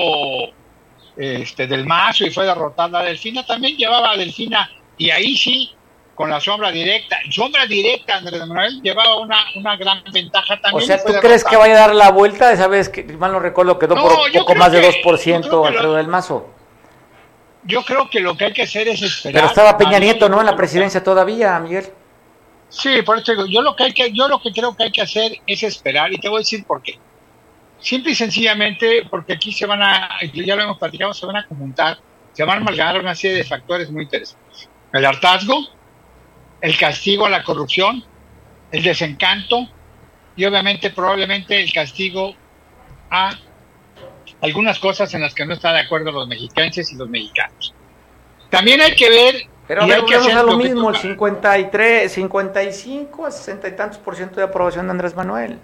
este, del Mazo y fue derrotada Delfina, también llevaba a Delfina, y ahí sí, con la sombra directa, sombra directa, Andrés Manuel llevaba una, una gran ventaja O también. sea, y fue ¿tú crees que vaya a dar la vuelta? Esa vez que, mal no recuerdo, quedó No, por poco más de que- 2% yo creo que Alfredo lo- del Mazo. Yo creo que lo que hay que hacer es esperar. Pero estaba Peña Nieto, ¿no? En la presidencia todavía, Miguel. Sí, por eso digo, yo lo que hay que, yo lo que creo que hay que hacer es esperar y te voy a decir por qué. Simple y sencillamente porque aquí se van a, ya lo hemos platicado, se van a conjuntar, se van a amalgamar una serie de factores muy interesantes. El hartazgo, el castigo a la corrupción, el desencanto y obviamente probablemente el castigo a algunas cosas en las que no están de acuerdo los mexicanos y los mexicanos. También hay que ver Pero a ver, hay que hacer a lo lo mismo, el toca. 53, 55 a 60 y tantos por ciento de aprobación de Andrés Manuel.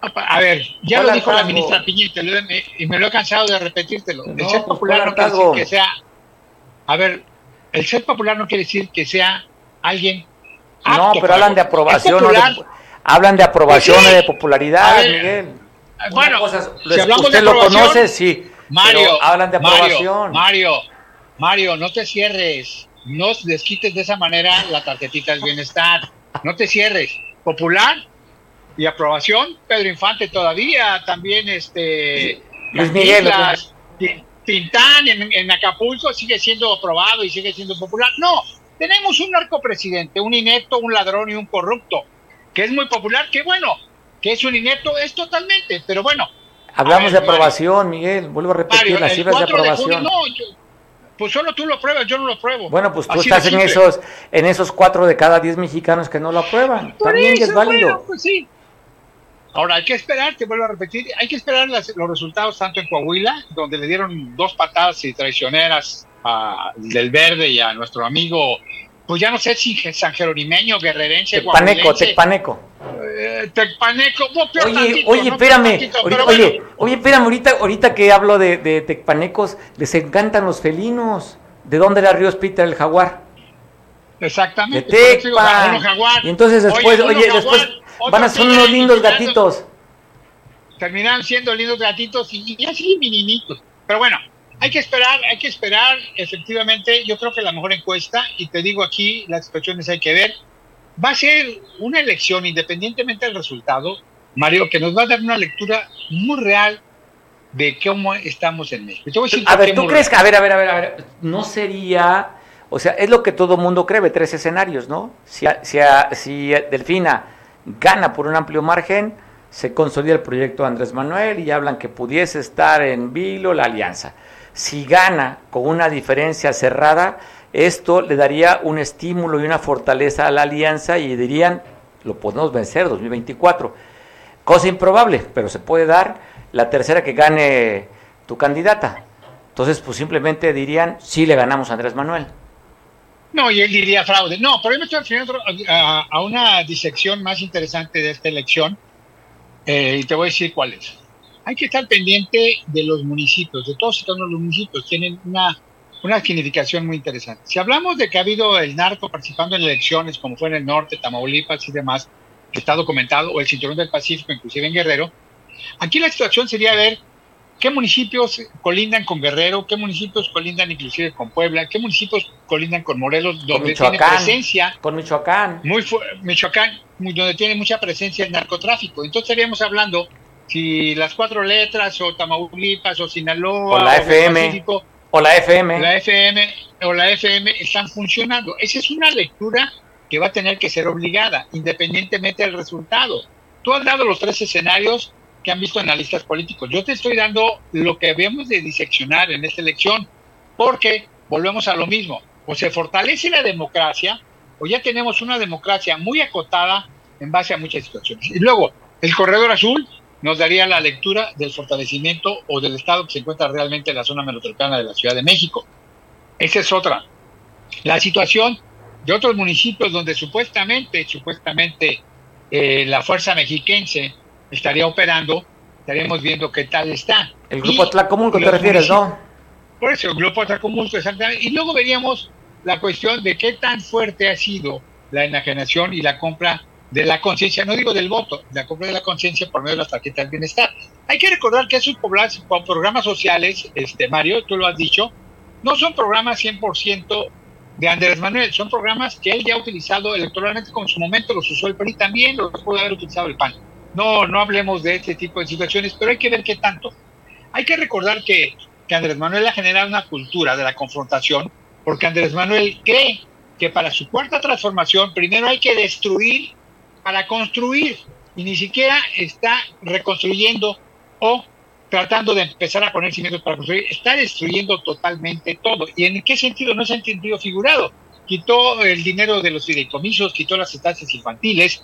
A ver, ya ¿Cuál lo dijo la ministra Piña y me lo he cansado de repetírtelo. El No, ser pues, popular ¿cuál no quiere decir que sea. A ver, el ser popular no quiere decir que sea alguien. No, apto pero hablan de aprobación, no de- hablan de aprobación sí. o de popularidad, ver, Miguel. Bueno, si hablamos usted de lo conoce, sí. Mario, hablan de aprobación. Mario, Mario, no te cierres. No desquites de esa manera la tarjetita del bienestar. No te cierres. Popular y aprobación. Pedro Infante todavía. También este. Luis Miguel, Tintán en, en Acapulco sigue siendo aprobado y sigue siendo popular. No, tenemos un narcopresidente, un inepto, un ladrón y un corrupto, que es muy popular, que bueno, que es un inepto, es totalmente, pero bueno, Hablamos ver, de aprobación, Miguel. Vuelvo a repetir Mario, las cifras de 4 de aprobación. junio, no, yo- pues solo tú lo apruebas, yo no lo apruebo. Bueno, pues tú Así estás en esos, en esos cuatro de cada diez mexicanos que no lo aprueban. Por También eso, es válido. bueno, pues sí. Ahora hay que esperar, te vuelvo a repetir, hay que esperar las- los resultados tanto en Coahuila, donde le dieron dos patadas y traicioneras a, del verde y a nuestro amigo, pues ya no sé si San Jeronimeño, guerrerense, Tecpaneco, Tecpaneco. eh, Tecpaneco, peor Oye, tantito, oye, ¿no? espérame. Tantito, ahorita- bueno. oye, oye, espérame, ahorita, ahorita que hablo de, de tecpanecos, les encantan los felinos. ¿De dónde era Ríos Peter el jaguar? Exactamente. De digo, Tecpan. uno jaguar. Y entonces después, oye, después van a ser unos lindos gatitos. terminaron siendo lindos gatitos y, y así mininitos. Pero bueno, hay que esperar, hay que esperar. Efectivamente, yo creo que la mejor encuesta, y te digo aquí, las situaciones hay que ver. va a ser una elección, independientemente del resultado, Mario, que nos va a dar una lectura muy real de cómo estamos en México. a, ver, ¿tú crees que, a ver, a ver, a ver, a ver, no sería, o sea, es lo que todo mundo cree, tres escenarios, ¿no? Si, si, si Delfina gana por un amplio margen, se consolida el proyecto de Andrés Manuel y hablan que pudiese estar en vilo la alianza. Si gana con una diferencia cerrada, esto le daría un estímulo y una fortaleza a la alianza y dirían, lo podemos vencer 2024. Cosa improbable, pero se puede dar la tercera que gane tu candidata. Entonces, pues simplemente dirían, sí le ganamos a Andrés Manuel. No, y él diría fraude. No, pero yo me estoy refiriendo a, una disección más interesante de esta elección, eh, y te voy a decir cuál es. Hay que estar pendiente de los municipios, de todos y todos los municipios. Tienen una, una significación muy interesante. Si hablamos de que ha habido el narco participando en elecciones, como fue en el norte, Tamaulipas y demás, que está documentado, o el Cinturón del Pacífico, inclusive en Guerrero, aquí la situación sería ver qué municipios colindan con Guerrero, qué municipios colindan inclusive con Puebla, qué municipios colindan con Morelos, donde tiene presencia. Con Michoacán. Muy Michoacán, donde tiene mucha presencia el narcotráfico. Entonces estaríamos hablando si las cuatro letras, o Tamaulipas, o Sinaloa, o la FM. o la FM. La FM o la FM están funcionando. Esa es una lectura que va a tener que ser obligada, independientemente del resultado. Tú has dado los tres escenarios que han visto analistas políticos. Yo te estoy dando lo que debemos de diseccionar en esta elección, porque volvemos a lo mismo. O se fortalece la democracia, o ya tenemos una democracia muy acotada en base a muchas situaciones. Y luego, el corredor azul nos daría la lectura del fortalecimiento o del estado que se encuentra realmente en la zona metropolitana de la Ciudad de México. Esa es otra. La situación de otros municipios donde supuestamente, supuestamente eh, la fuerza mexiquense estaría operando, estaríamos viendo qué tal está. El grupo Atlacomulco te refieres, ¿no? Por eso, el grupo Atlacomulco, exactamente. Y luego veríamos la cuestión de qué tan fuerte ha sido la enajenación y la compra de la conciencia, no digo del voto, la compra de la conciencia por medio de las tarjetas de bienestar. Hay que recordar que esos programas sociales, este Mario, tú lo has dicho, no son programas 100% de Andrés Manuel. Son programas que él ya ha utilizado electoralmente, como en su momento los usó el PRI también, los puede haber utilizado el PAN. No, no hablemos de este tipo de situaciones, pero hay que ver qué tanto. Hay que recordar que, que Andrés Manuel ha generado una cultura de la confrontación, porque Andrés Manuel cree que para su cuarta transformación primero hay que destruir para construir y ni siquiera está reconstruyendo o tratando de empezar a poner cimientos para construir, está destruyendo totalmente todo. ¿Y en qué sentido? No se ha entendido figurado. Quitó el dinero de los fideicomisos, quitó las estancias infantiles,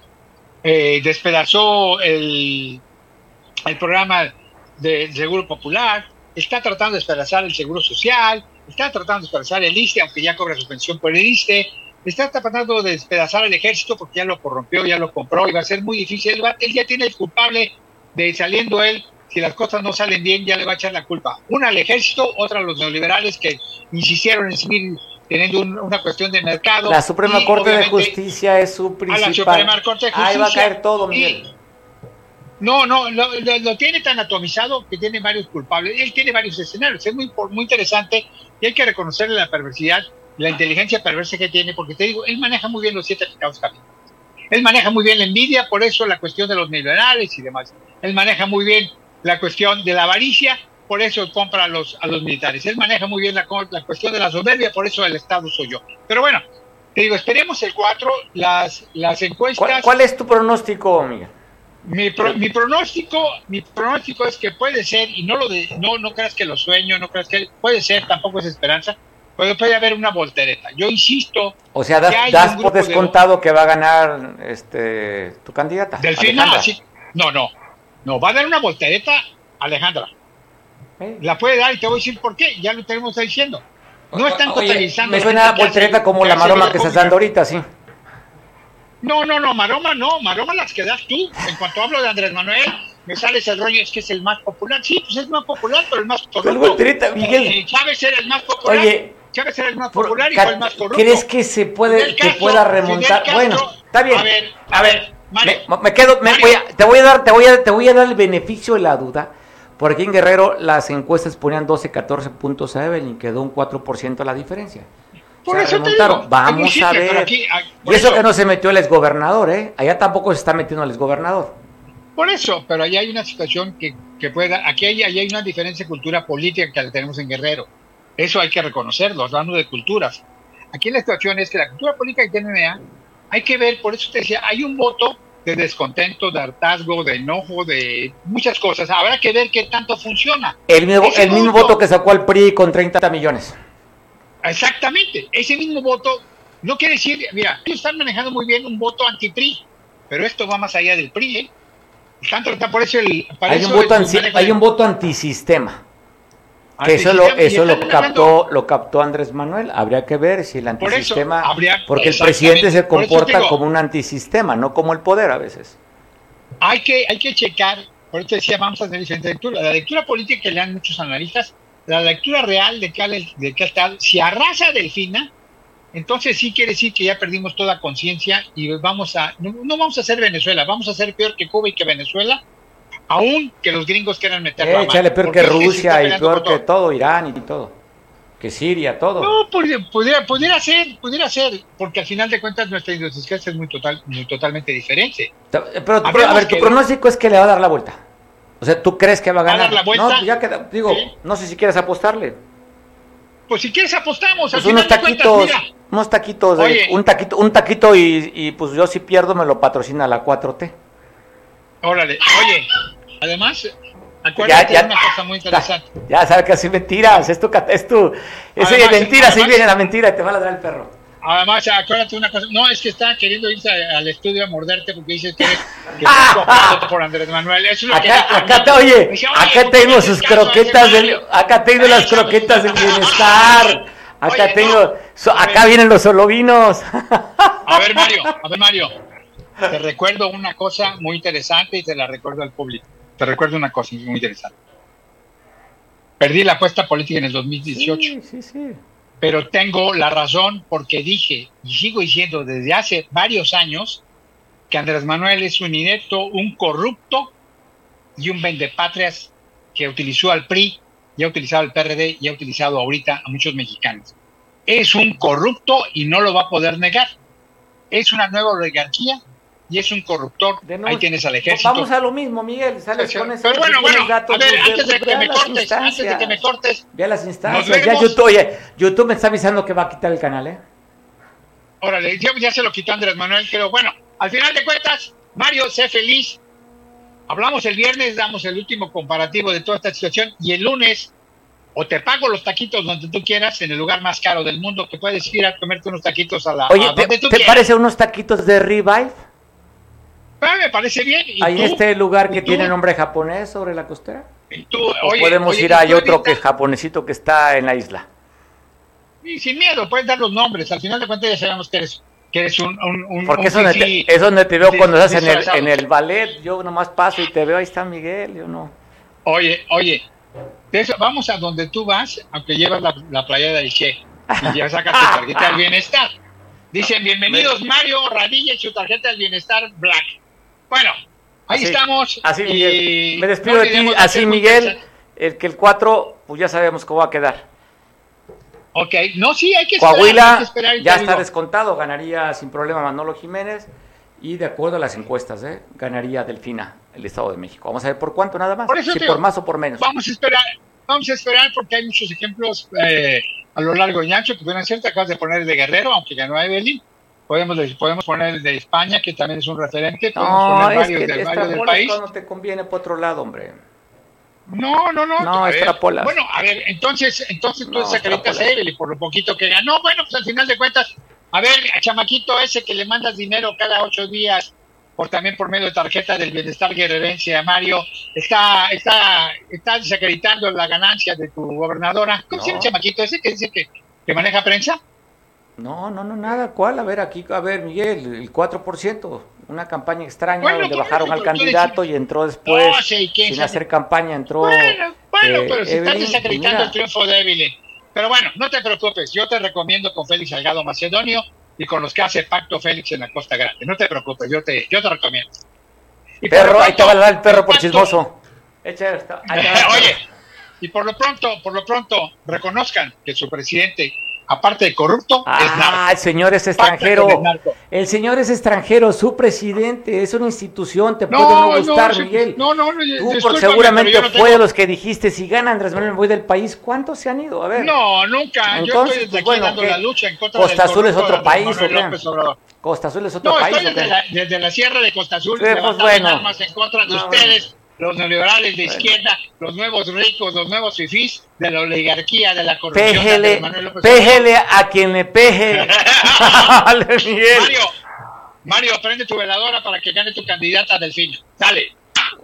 eh, despedazó el, el programa del Seguro Popular, está tratando de despedazar el Seguro Social, está tratando de despedazar el ISTE, aunque ya cobra suspensión por el ISTE, está tratando de despedazar el ejército porque ya lo corrompió, ya lo compró y va a ser muy difícil. él ya tiene el culpable de saliendo él si las cosas no salen bien, ya le va a echar la culpa. Una al ejército, otra a los neoliberales que insistieron en seguir teniendo una cuestión de mercado. La Suprema Corte de Justicia es su principal. la Suprema Corte de Justicia. Ahí va a caer todo, Miguel. no, no, lo, tiene tan atomizado que tiene varios culpables. Él tiene varios escenarios. Es muy, muy interesante y hay que reconocerle la perversidad, la inteligencia perversa que tiene, porque te digo, él maneja muy bien los siete pecados capitales. Él maneja muy bien la envidia, por eso la cuestión de los neoliberales y demás. Él maneja muy bien la cuestión de la avaricia, por eso compra a los, a los militares. Él maneja muy bien la, la cuestión de la soberbia, por eso el Estado soy yo. Pero bueno, te digo, esperemos el 4, las, las encuestas. ¿Cuál, es tu pronóstico, Miguel? Mi, mi, pronóstico mi pronóstico es que puede ser y no lo de, no no creas que lo sueño no creas que puede ser tampoco es esperanza puede, puede haber una voltereta yo insisto o sea das, por descontado que va a ganar este tu candidata Delfina no no no, va a dar una voltereta Alejandra. La puede dar y te voy a decir por qué, ya lo tenemos diciendo. No están totalizando. Me suena voltereta como la maroma que estás dando ahorita, sí. No, no, no, maroma no, maroma las que das tú. En cuanto hablo de Andrés Manuel, me sale ese rollo, es que es el más popular. Sí, pues es más popular, pero el más corrupto. voltereta, Miguel. Eh, Chávez era el más popular. Oye, Chávez era el más popular y fue el más corrupto. ¿Crees que se puede, que pueda remontar? bueno, está bien. A ver, a ver, me, quedo, me voy a, te voy a dar, te voy a, te voy a dar el beneficio de la duda. Porque en Guerrero las encuestas ponían 12, 14 puntos a Evelyn, quedó un 4% la diferencia. Por se eso te digo, Vamos a ver. aquí- y por eso, eso- que no se metió el exgobernador, ¿eh? Allá tampoco se está metiendo el exgobernador. Por eso, pero allá hay una situación que, que puede dar- aquí hay, allá hay una diferencia de cultura política que la tenemos en Guerrero. Eso hay que reconocerlo, hablando de culturas. Aquí la situación es que la cultura política NEA, hay que ver, por eso te decía, hay un voto de descontento, de hartazgo, de enojo, de muchas cosas. Habrá que ver qué tanto funciona. El mismo, Ese el mismo voto que sacó al PRI con 30 millones. Exactamente, ese mismo voto no quiere decir, mira, ellos están manejando muy bien un voto anti-PRI, pero esto va más allá del PRI, ¿eh? Están tratando por eso el... para Hay un, voto el anti- manejo hay un voto antisistema. Que eso lo, eso lo captó, lo captó Andrés Manuel. Habría que ver si el Por eso, antisistema. habría- porque el presidente se comporta digo- como un antisistema, no como el poder a veces. hay que, hay que checar, por eso decía, vamos a hacer diferentes lecturas. La lectura política que lean muchos analistas, la lectura real de qué, de tal, si arrasa Delfina, entonces sí quiere decir que ya perdimos toda conciencia y vamos a, no, no vamos a ser Venezuela, vamos a ser peor que Cuba y que Venezuela, aún que los gringos quieran meter la Eh, échale peor que Rusia y peor que todo, Irán y todo. Que Siria, todo. No, pudiera, pudiera, ser, pudiera ser, porque al final de cuentas nuestra idiosincrasia es muy, total, muy totalmente diferente. Pero, pero, a ver, tu pronóstico es que le va a dar la vuelta. O sea, ¿tú crees que va a ¿Va a ganar? dar la vuelta? No, ya queda, digo, Sí. no sé si quieres apostarle. Pues si quieres apostamos, al Pues unos final de cuentas, taquitos, mira, unos taquitos, de- un taquito, un taquito y, y pues yo si pierdo me lo patrocina la 4T. Órale, oye, además, acuérdate Ya, ya. de una cosa muy interesante. Ya sabes que así mentiras, es tu, cat- es tu, es mentira, además- viene la mentira y te va a ladrar el perro. Además, acuérdate una cosa, no, es que está queriendo irse al estudio a morderte porque dices que eres que por Andrés Manuel. Eso es lo que Acá, acá te, oye, Dice, acá ¿por qué tengo sus croquetas del, acá tengo las croquetas del bienestar, acá Oye, tengo, no. so- A ver. acá vienen los solovinos. A ver, Mario, a ver, Mario, te recuerdo una cosa muy interesante y te la recuerdo al público. Te recuerdo una cosa muy interesante. Perdí la apuesta política en el 2018. Sí, sí, sí. pero tengo la razón porque dije y sigo diciendo desde hace varios años que Andrés Manuel es un inepto, un corrupto y un vendepatrias que utilizó al PRI, y ha utilizado al PRD y ha utilizado ahorita a muchos mexicanos. Es un corrupto y no lo va a poder negar. Es una nueva oligarquía y es un corruptor. Nuevo, Ahí tienes al ejército. Vamos a lo mismo, Miguel, sales Sí, con eso. Pero bueno, bueno, datos, a ver, antes de que me cortes, antes de que me cortes, Ve a las instancias. Ya. YouTube, oye, YouTube me está avisando que va a quitar el canal, ¿eh? Órale, ya, ya se lo quitó Andrés Manuel, pero bueno, al final de cuentas, Mario, sé feliz. Hablamos el viernes, damos el último comparativo de toda esta situación y el lunes o te pago los taquitos donde tú quieras, en el lugar más caro del mundo, que puedes ir a comerte unos taquitos a la Oye, a ¿te, tú te parece unos taquitos de Revive? Ah, me parece bien. ¿Y Hay tú? este lugar que tiene nombre japonés sobre la costera. ¿Y tú? O Oye, podemos oye, ir ¿y a tú otro que es japonesito que está en la isla. Y sin miedo, puedes dar los nombres. Al final de cuentas ya sabemos que eres, que eres un... un, un Porque un es donde, te, es donde te veo dis- cuando estás en el, en el ballet. Yo nomás paso y te veo, ahí está Miguel, yo no. Oye, oye, de eso, vamos a donde tú vas, aunque llevas la, la playera del Che, y ya sacas tu tarjeta del bienestar. Dicen, bienvenidos Mario Radilla y su tarjeta del bienestar Black. Bueno, ahí Así- estamos. Así, Miguel. Me despido no de ti. Así, Miguel. El que el 4, pues ya sabemos cómo va a quedar. Ok, no, sí, hay que esperar. hay Coahuila que esperar, y ya está descontado, ganaría sin problema Manolo Jiménez y de acuerdo a las encuestas, ¿eh? ganaría Delfina, el Estado de México. Vamos a ver por cuánto nada más, Por eso si por más o por menos. Vamos a esperar, vamos a esperar porque hay muchos ejemplos eh, a lo largo y ancho que ser. Te acabas de poner el de Guerrero, aunque ganó a Evelyn. Podemos, podemos poner el de España, que también es un referente. No, poner es varios que del, varios del país. cuando te conviene por otro lado, hombre. No, no, no. No, extrapolas. Bueno, a ver, entonces, entonces tú No, desacreditas a. Evelyn por lo poquito que ganó. Bueno, pues al final de cuentas, a ver, a chamaquito ese que le mandas dinero cada ocho días, por también por medio de tarjeta del bienestar guerrerense a Mario, está, está, está desacreditando la ganancia de tu gobernadora. ¿Cómo se llama el No. chamaquito ese que dice que, que maneja prensa? No, no, no, nada. ¿Cuál? A ver, aquí, a ver, Miguel, el 4%. Una campaña extraña Bueno, donde bajaron al candidato y entró después, No ¿quién sin hacer campaña, entró. Bueno, bueno, eh, pero si estás Evelyn, desacreditando mira. el triunfo de Evelyn. Pero bueno, no te preocupes, yo te recomiendo con Félix Salgado Macedonio y con los que hace pacto Félix en la Costa Grande. No te preocupes, yo te, yo te recomiendo. Y Perro, ahí te va a dar el perro por chismoso. Echa va. Oye, y por lo pronto, por lo pronto, reconozcan que su presidente aparte de corrupto, es narco. Ah, el señor es extranjero. El señor es extranjero, su presidente, es una institución, te puede no gustar, Miguel. No, no, no. Tú por seguramente fue de los que dijiste, si gana Andrés Manuel me voy del país, ¿cuántos se han ido? A ver. No, nunca. Entonces, yo estoy desde aquí bueno, dando ¿qué? la lucha en contra Costa del Azul es otro país. Costa Azul es otro país. desde la, desde la sierra de Costa Azul, Sí, pues, bueno. armas en contra de ustedes, los neoliberales de izquierda, los nuevos ricos, los nuevos fifís, de la oligarquía, de la corrupción. Péjele, péjele a quien le peje. Mario, Mario, prende tu veladora para que gane tu candidata Delfina. Dale.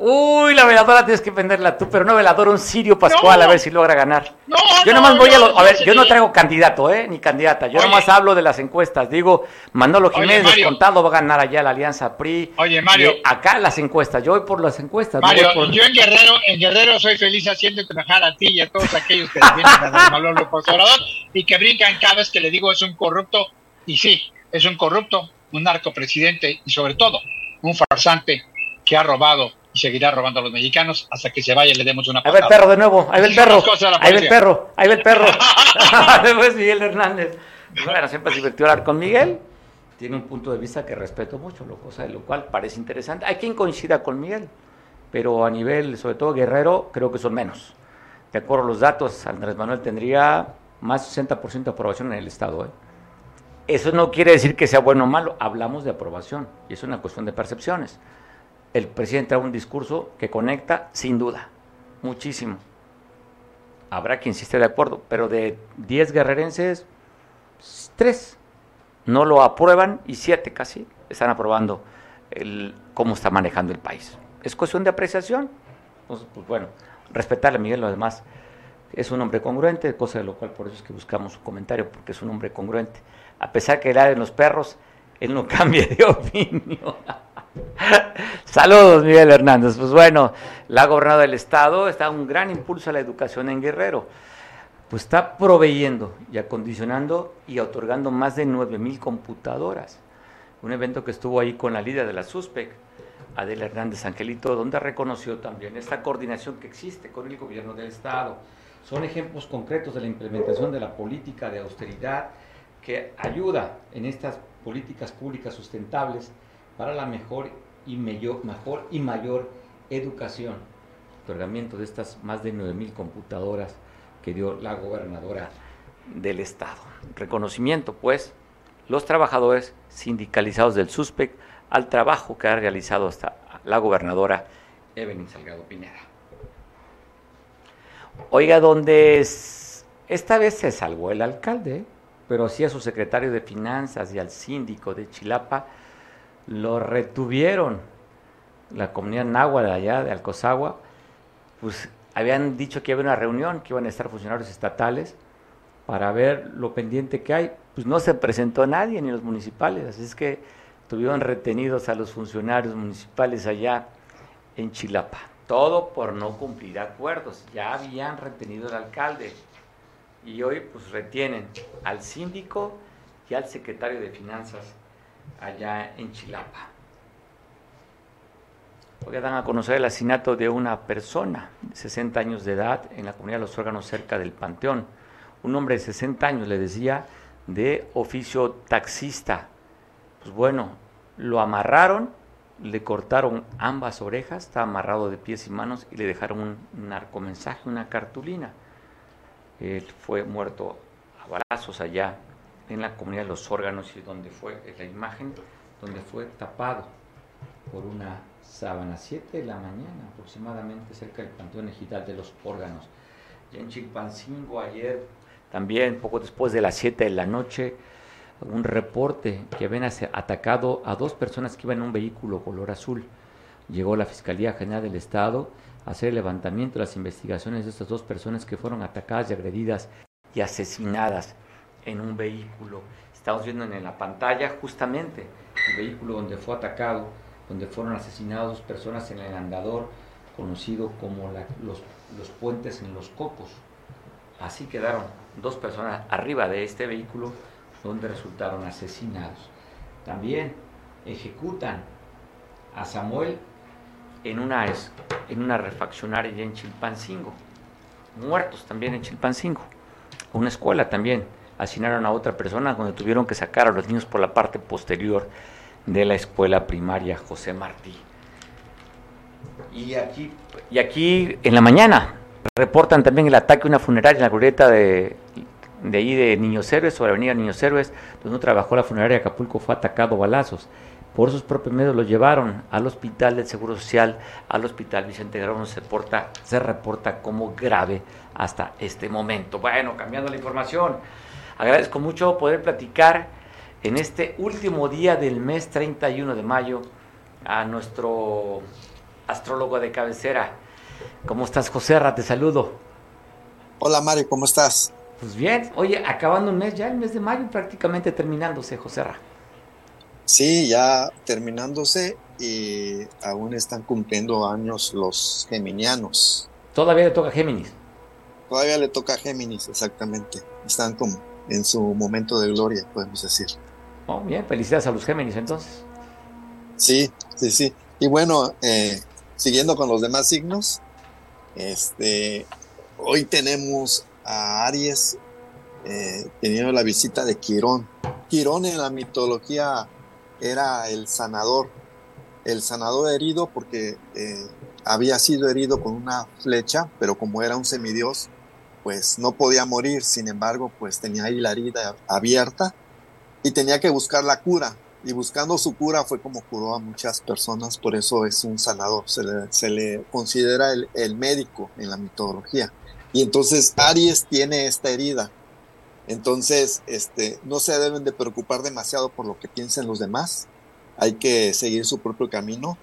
Uy, la veladora tienes que venderla tú, pero no veladora, un Sirio Pascual, No. a ver si logra ganar. No, Yo no, nomás voy no, a lo- a ver, yo no traigo candidato, ¿eh? Ni candidata. Yo Oye. nomás hablo de las encuestas. Digo, Manolo Oye, Jiménez Mario. descontado va a ganar allá la Alianza PRI. Oye, Mario. Y acá las encuestas. Yo voy por las encuestas. Mario, voy por- yo en Guerrero, en Guerrero soy feliz haciendo trabajar a ti y a todos aquellos que defienden a Manuel López Obrador y que brincan cada vez que le digo es un corrupto. Y sí, es un corrupto, un narcopresidente y sobre todo un farsante que ha robado y seguirá robando a los mexicanos hasta que se vaya y le demos una Ahí va el patada. perro de nuevo, ahí va el perro, ahí va el perro, ahí va el perro. Después Miguel Hernández. Bueno, siempre es divertido hablar con Miguel. Tiene un punto de vista que respeto mucho, lo, cosa de lo cual parece interesante. Hay quien coincida con Miguel, pero a nivel, sobre todo guerrero, creo que son menos. De acuerdo a los datos, Andrés Manuel tendría más de 60% de aprobación en el Estado. ¿eh? Eso no quiere decir que sea bueno o malo, hablamos de aprobación y es una cuestión de percepciones. El presidente da un discurso que conecta, sin duda, muchísimo. Habrá quien sí esté de acuerdo, pero de 10 guerrerenses, 3 no lo aprueban y 7 casi están aprobando el, cómo está manejando el país. Es cuestión de apreciación. Entonces, pues bueno, respetarle a Miguel, lo demás es un hombre congruente, cosa de lo cual por eso es que buscamos su comentario, porque es un hombre congruente. A pesar que le en los perros, él no cambia de opinión. Saludos, Miguel Hernández. Pues bueno, la gobernadora del estado está un gran impulso a la educación en Guerrero. Pues está proveyendo y acondicionando y otorgando más de 9 mil computadoras. Un evento que estuvo ahí con la líder de la SUSPEC, Adela Hernández Angelito, donde reconoció también esta coordinación que existe con el gobierno del estado. Son ejemplos concretos de la implementación de la política de austeridad que ayuda en estas políticas públicas sustentables para la mejor y mayor, mejor y mayor educación. Otorgamiento de estas más de 9 mil computadoras que dio la gobernadora del estado. Reconocimiento, pues, los trabajadores sindicalizados del SUSPEC al trabajo que ha realizado hasta la gobernadora Evelyn Salgado Piñera. Oiga, donde es- esta vez se salvó el alcalde, pero sí a su secretario de Finanzas y al síndico de Chilapa lo retuvieron. La comunidad náhuatl allá, de Alcozagua, pues habían dicho que había una reunión, que iban a estar funcionarios estatales para ver lo pendiente que hay. Pues no se presentó nadie, ni los municipales, así es que tuvieron retenidos a los funcionarios municipales allá en Chilapa. Todo por no cumplir acuerdos. Ya habían retenido al alcalde y hoy pues retienen al síndico y al secretario de Finanzas allá en Chilapa. Hoy dan a conocer el asesinato de una persona de 60 años de edad en la comunidad de los órganos cerca del Panteón. Un hombre de 60 años, le decía, de oficio taxista. Pues bueno, lo amarraron, le cortaron ambas orejas, está amarrado de pies y manos y le dejaron un narcomensaje, una cartulina. Él fue muerto a balazos allá en la comunidad de los órganos y donde fue la imagen, donde fue tapado por una sábana, 7 de la mañana aproximadamente, cerca del Panteón Ejidal de los órganos. Y en Chilpancingo ayer, también poco después de las 7 de la noche, un reporte que habían atacado a dos personas que iban en un vehículo color azul. Llegó la Fiscalía General del Estado a hacer el levantamiento de las investigaciones de estas dos personas que fueron atacadas y agredidas y asesinadas en un vehículo. Estamos viendo en la pantalla justamente el vehículo donde fue atacado, donde fueron asesinadas dos personas en el andador conocido como los, los puentes en los cocos. Así quedaron dos personas arriba de este vehículo donde resultaron asesinados. También ejecutan a Samuel en una, en una refaccionaria en Chilpancingo. Muertos también en Chilpancingo. Una escuela también asesinaron a otra persona donde tuvieron que sacar a los niños por la parte posterior de la escuela primaria José Martí. Y aquí, y aquí en la mañana reportan también el ataque a una funeraria en la glorieta de, de ahí de Niños Héroes, sobre avenida Niños Héroes, donde trabajó la funeraria de Acapulco, fue atacado balazos. Por sus propios medios lo llevaron al hospital del Seguro Social, al hospital Vicente Guerrero, se, porta, se reporta como grave hasta este momento. Bueno, cambiando la información, agradezco mucho poder platicar en este último día del mes 31 de mayo a nuestro astrólogo de cabecera. ¿Cómo estás, José? Te saludo. Hola, Mario, ¿cómo estás? Pues bien, oye, acabando un mes ya, el mes de mayo prácticamente terminándose, José Ra. Sí, ya terminándose y aún están cumpliendo años los geminianos. ¿Todavía le toca Géminis? Todavía le toca a Géminis, exactamente. Están como en su momento de gloria, podemos decir. Oh, bien, felicidades a los Géminis entonces. Sí, sí, sí. Y bueno, eh, siguiendo con los demás signos, este, hoy tenemos a Aries eh, teniendo la visita de Quirón. Quirón en la mitología era el sanador, el sanador herido porque eh, había sido herido con una flecha, pero como era un semidios, pues no podía morir, sin embargo, pues tenía ahí la herida abierta y tenía que buscar la cura. Y buscando su cura fue como curó a muchas personas, por eso es un sanador, se le, considera el, el médico en la mitología. Y entonces Aries tiene esta herida. Entonces, este, no se deben de preocupar demasiado por lo que piensen los demás. Hay que seguir su propio camino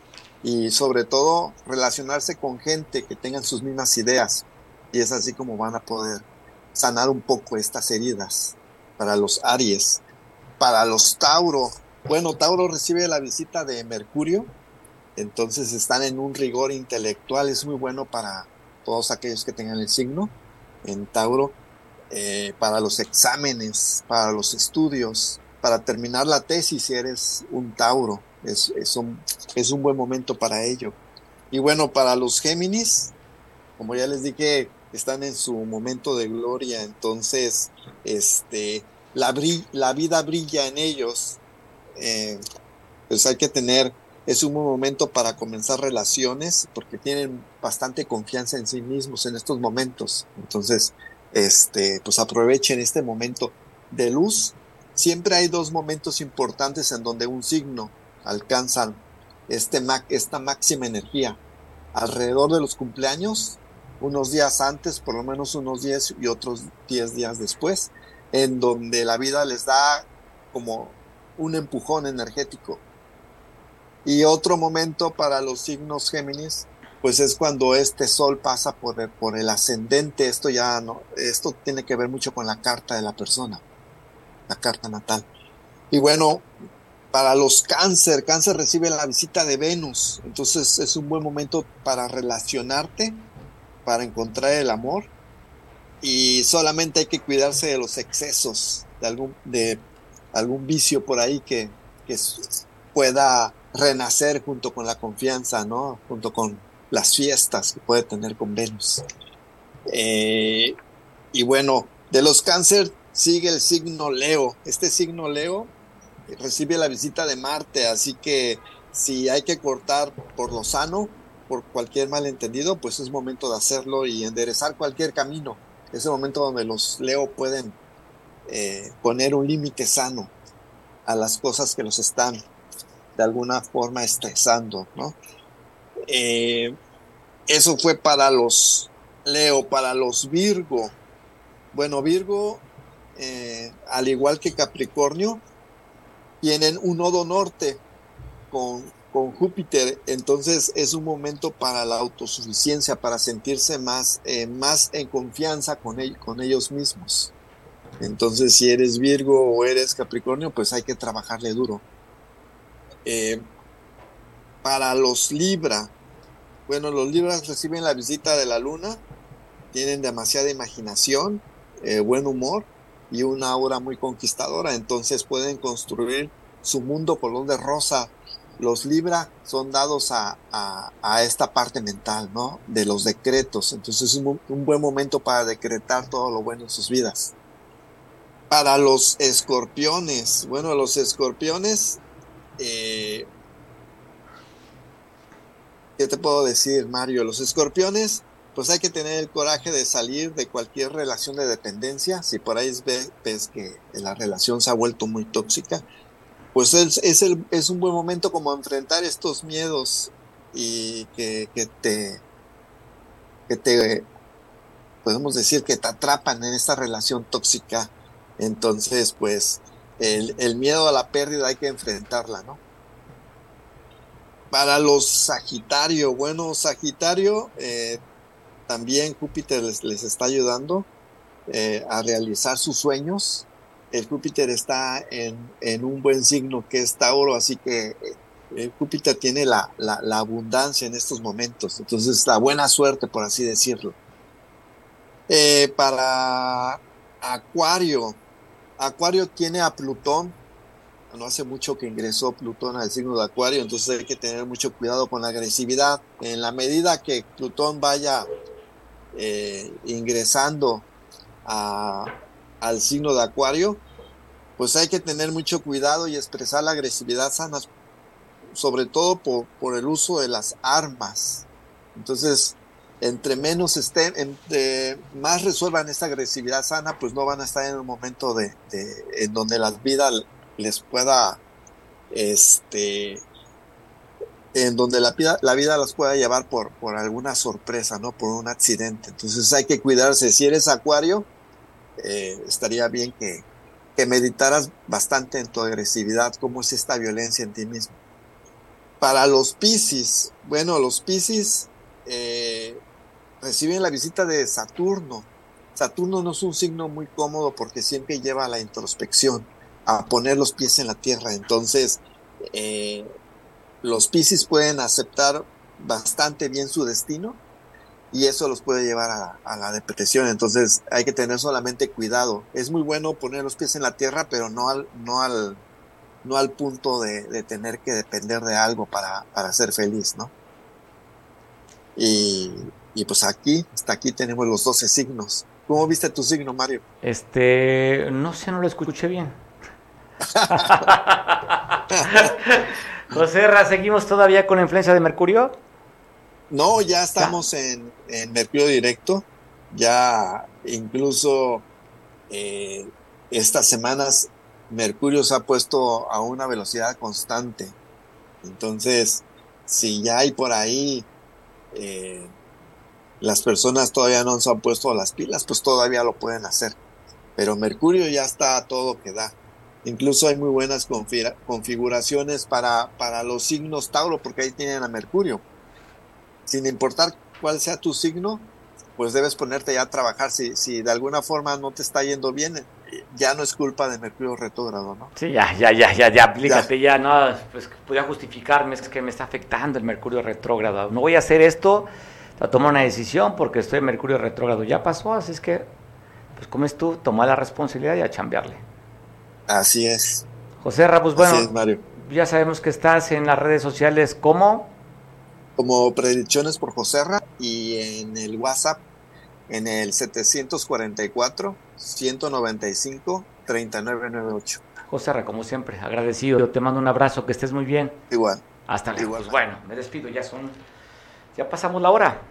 y sobre todo relacionarse con gente que tengan sus mismas ideas. Y es así como van a poder sanar un poco estas heridas para los Aries. Para los Tauro, bueno, Tauro recibe la visita de Mercurio, entonces están en un rigor intelectual, es muy bueno para todos aquellos que tengan el signo en Tauro, eh, para los exámenes, para los estudios, para terminar la tesis si eres un Tauro. Es, es, un, es un buen momento para ello. Y bueno, para los Géminis, como ya les dije, están en su momento de gloria, entonces este, la, vida brilla en ellos. Eh, pues hay que tener es un buen momento para comenzar relaciones porque tienen bastante confianza en sí mismos en estos momentos. Entonces, este, pues aprovechen este momento de luz. Siempre hay dos momentos importantes en donde un signo alcanza este, esta máxima energía. Alrededor de los cumpleaños, unos días antes, por lo menos unos 10 y otros 10 días después, en donde la vida les da como un empujón energético y otro momento para los signos Géminis, pues es cuando este sol pasa por el, por el ascendente. Esto ya no, esto tiene que ver mucho con la carta de la persona, la carta natal. Y bueno, para los cáncer, cáncer recibe la visita de Venus, entonces es un buen momento para relacionarte, para encontrar el amor y solamente hay que cuidarse de los excesos, de algún, de algún vicio por ahí que, que pueda renacer junto con la confianza, ¿no? Junto con las fiestas que puede tener con Venus. Eh, y bueno, de los cáncer sigue el signo Leo. Este signo Leo recibe la visita de Marte, así que si hay que cortar por lo sano, por cualquier malentendido, pues es momento de hacerlo y enderezar cualquier camino. Es el momento donde los Leo pueden eh, poner un límite sano a las cosas que los están de alguna forma estresando, ¿no? Eh, eso fue para los Leo, para los Virgo. Bueno, Virgo, eh, al igual que Capricornio, tienen un nodo norte con, con, Júpiter, entonces es un momento para la autosuficiencia, para sentirse más, eh, más en confianza con, con ellos mismos. Entonces, si eres Virgo o eres Capricornio, pues hay que trabajarle duro. Eh, para los Libra, bueno, los Libras reciben la visita de la luna, tienen demasiada imaginación, eh, buen humor y una aura muy conquistadora, entonces pueden construir su mundo color de rosa. Los Libra son dados a, esta parte mental, ¿no? De los decretos, entonces es un, un buen momento para decretar todo lo bueno en sus vidas. Para los escorpiones, bueno, los escorpiones, eh, ¿qué te puedo decir, Mario? Los escorpiones, pues hay que tener el coraje de salir de cualquier relación de dependencia. Si por ahí ves, que la relación se ha vuelto muy tóxica, pues es, es, el, es un buen momento como enfrentar estos miedos y que, te que te podemos decir que te atrapan en esta relación tóxica entonces, pues, el, miedo a la pérdida hay que enfrentarla, ¿no? Para los Sagitario, bueno, Sagitario, eh, también Júpiter les, está ayudando eh, a realizar sus sueños. El Júpiter está en, un buen signo que es Tauro, así que eh, Júpiter tiene la, la, abundancia en estos momentos, entonces la buena suerte, por así decirlo. para Acuario, Acuario tiene a Plutón. No hace mucho que ingresó Plutón al signo de Acuario, entonces hay que tener mucho cuidado con la agresividad. En la medida que Plutón vaya eh, ingresando al signo de Acuario, pues hay que tener mucho cuidado y expresar la agresividad sana, sobre todo por, por el uso de las armas. Entonces, entre menos estén, más resuelvan esta agresividad sana, pues no van a estar en un momento de, en donde la vida les pueda, este, en donde la la vida las pueda llevar por, por alguna sorpresa, ¿no? Por un accidente. Entonces hay que cuidarse. Si eres acuario, eh, estaría bien que, que meditaras bastante en tu agresividad, cómo es esta violencia en ti mismo. Para los Piscis, bueno, los Piscis, eh, reciben la visita de Saturno. Saturno no es un signo muy cómodo porque siempre lleva a la introspección, a poner los pies en la tierra. Entonces, eh, los Pisces pueden aceptar bastante bien su destino y eso los puede llevar a, la depresión. Entonces, hay que tener solamente cuidado. Es muy bueno poner los pies en la tierra, pero no al, no al, no al punto de, tener que depender de algo para, para ser feliz, ¿no? Y, y pues aquí, hasta aquí tenemos los 12 signos. ¿Cómo viste tu signo, Mario? Este, no sé, no lo escuché bien. José Ra, ¿seguimos todavía con la influencia de Mercurio? No, ya estamos en, Mercurio directo. Ya incluso eh, estas semanas Mercurio se ha puesto a una velocidad constante. Entonces, si ya hay por ahí eh, las personas todavía no se han puesto las pilas, pues todavía lo pueden hacer. Pero Mercurio ya está a todo que da. Incluso hay muy buenas configuraciones para, para los signos Tauro, porque ahí tienen a Mercurio. Sin importar cuál sea tu signo, pues debes ponerte ya a trabajar. Si, si de alguna forma no te está yendo bien, ya no es culpa de Mercurio retrógrado, ¿no? Sí, ya, ya, ya, ya, ya, aplícate, ya, no, pues podía justificarme, es que me está afectando el Mercurio retrógrado. No voy a hacer esto a tomar una decisión porque estoy en Mercurio retrógrado. Ya pasó, así es que, pues como es tú, toma la responsabilidad y a chambearle. Así es. José Rabus, bueno, ya sabemos que estás en las redes sociales como... Como Predicciones por José Ra y en el WhatsApp en el 744-195-3998. José Ra, como siempre, agradecido. Yo te mando un abrazo, que estés muy bien. Igual. Hasta luego. Igual. bueno, me despido, ya son ya pasamos la hora.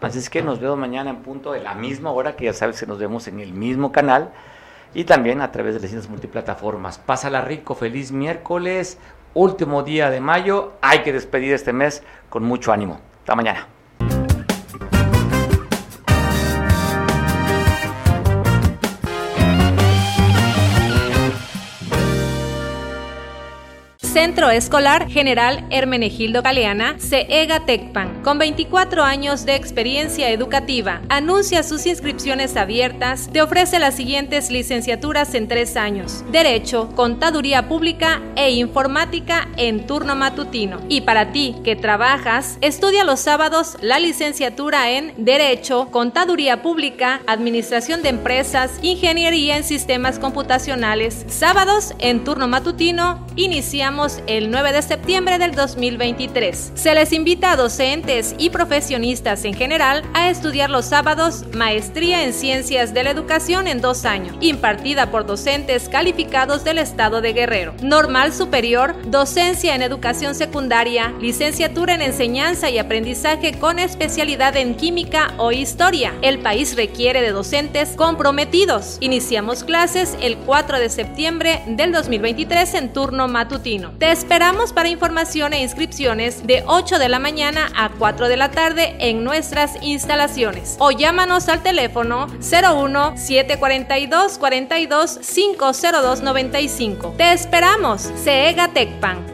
Así es que nos vemos mañana en punto de la misma hora, que ya sabes que nos vemos en el mismo canal y también a través de las multiplataformas. Pásala rico, feliz miércoles, último día de mayo. Hay que despedir este mes con mucho ánimo. Hasta mañana. Centro Escolar General Hermenegildo Galeana, CEGA Tecpan, con 24 años de experiencia educativa. Anuncia sus inscripciones abiertas. Te ofrece las siguientes licenciaturas en tres años: Derecho, Contaduría Pública e Informática en turno matutino. Y para ti que trabajas, estudia los sábados la licenciatura en Derecho, Contaduría Pública, Administración de Empresas, Ingeniería en Sistemas Computacionales. Sábados en turno matutino, iniciamos el 9 de septiembre del 2023. Se les invita a docentes y profesionistas en general a estudiar los sábados Maestría en Ciencias de la Educación en dos años, impartida por docentes calificados del Estado de Guerrero. Normal Superior, Docencia en Educación Secundaria, Licenciatura en Enseñanza y Aprendizaje con especialidad en Química o Historia. El país requiere de docentes comprometidos. Iniciamos clases el 4 de septiembre del 2023 en turno matutino. Te esperamos para información e inscripciones de 8 de la mañana a 4 de la tarde en nuestras instalaciones o llámanos al teléfono 01 742 42 502 95. Te esperamos, CEGA Tecpan.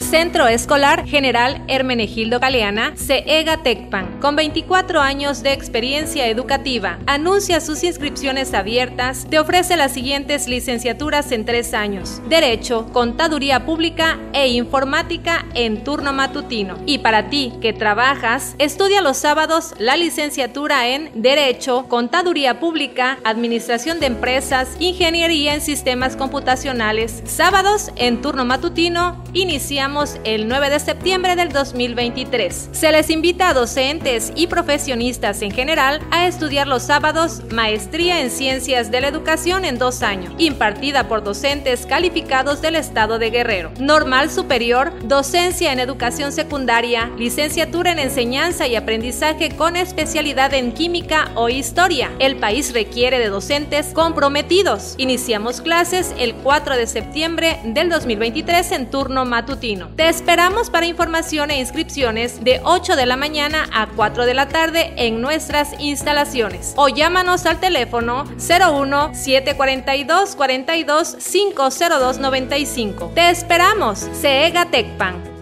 Centro Escolar General Hermenegildo Galeana, CEGA Tecpan, con 24 años de experiencia educativa. Anuncia sus inscripciones abiertas. Te ofrece las siguientes licenciaturas en tres años: Derecho, Contaduría Pública e Informática en turno matutino. Y para ti que trabajas, estudia los sábados la licenciatura en Derecho, Contaduría Pública, Administración de Empresas, Ingeniería en Sistemas Computacionales. Sábados en turno matutino, iniciamos el 9 de septiembre del 2023. Se les invita a docentes y profesionistas en general a estudiar los sábados Maestría en Ciencias de la Educación en dos años, impartida por docentes calificados del Estado de Guerrero. Normal Superior, Docencia en Educación Secundaria, Licenciatura en Enseñanza y Aprendizaje con especialidad en Química o Historia. El país requiere de docentes comprometidos. Iniciamos clases el 4 de septiembre del 2023 en turno matutino. Te esperamos para información e inscripciones de 8 de la mañana a 4 de la tarde en nuestras instalaciones o llámanos al teléfono 01 742 42 502 95. Te esperamos, CEGA Tecpan.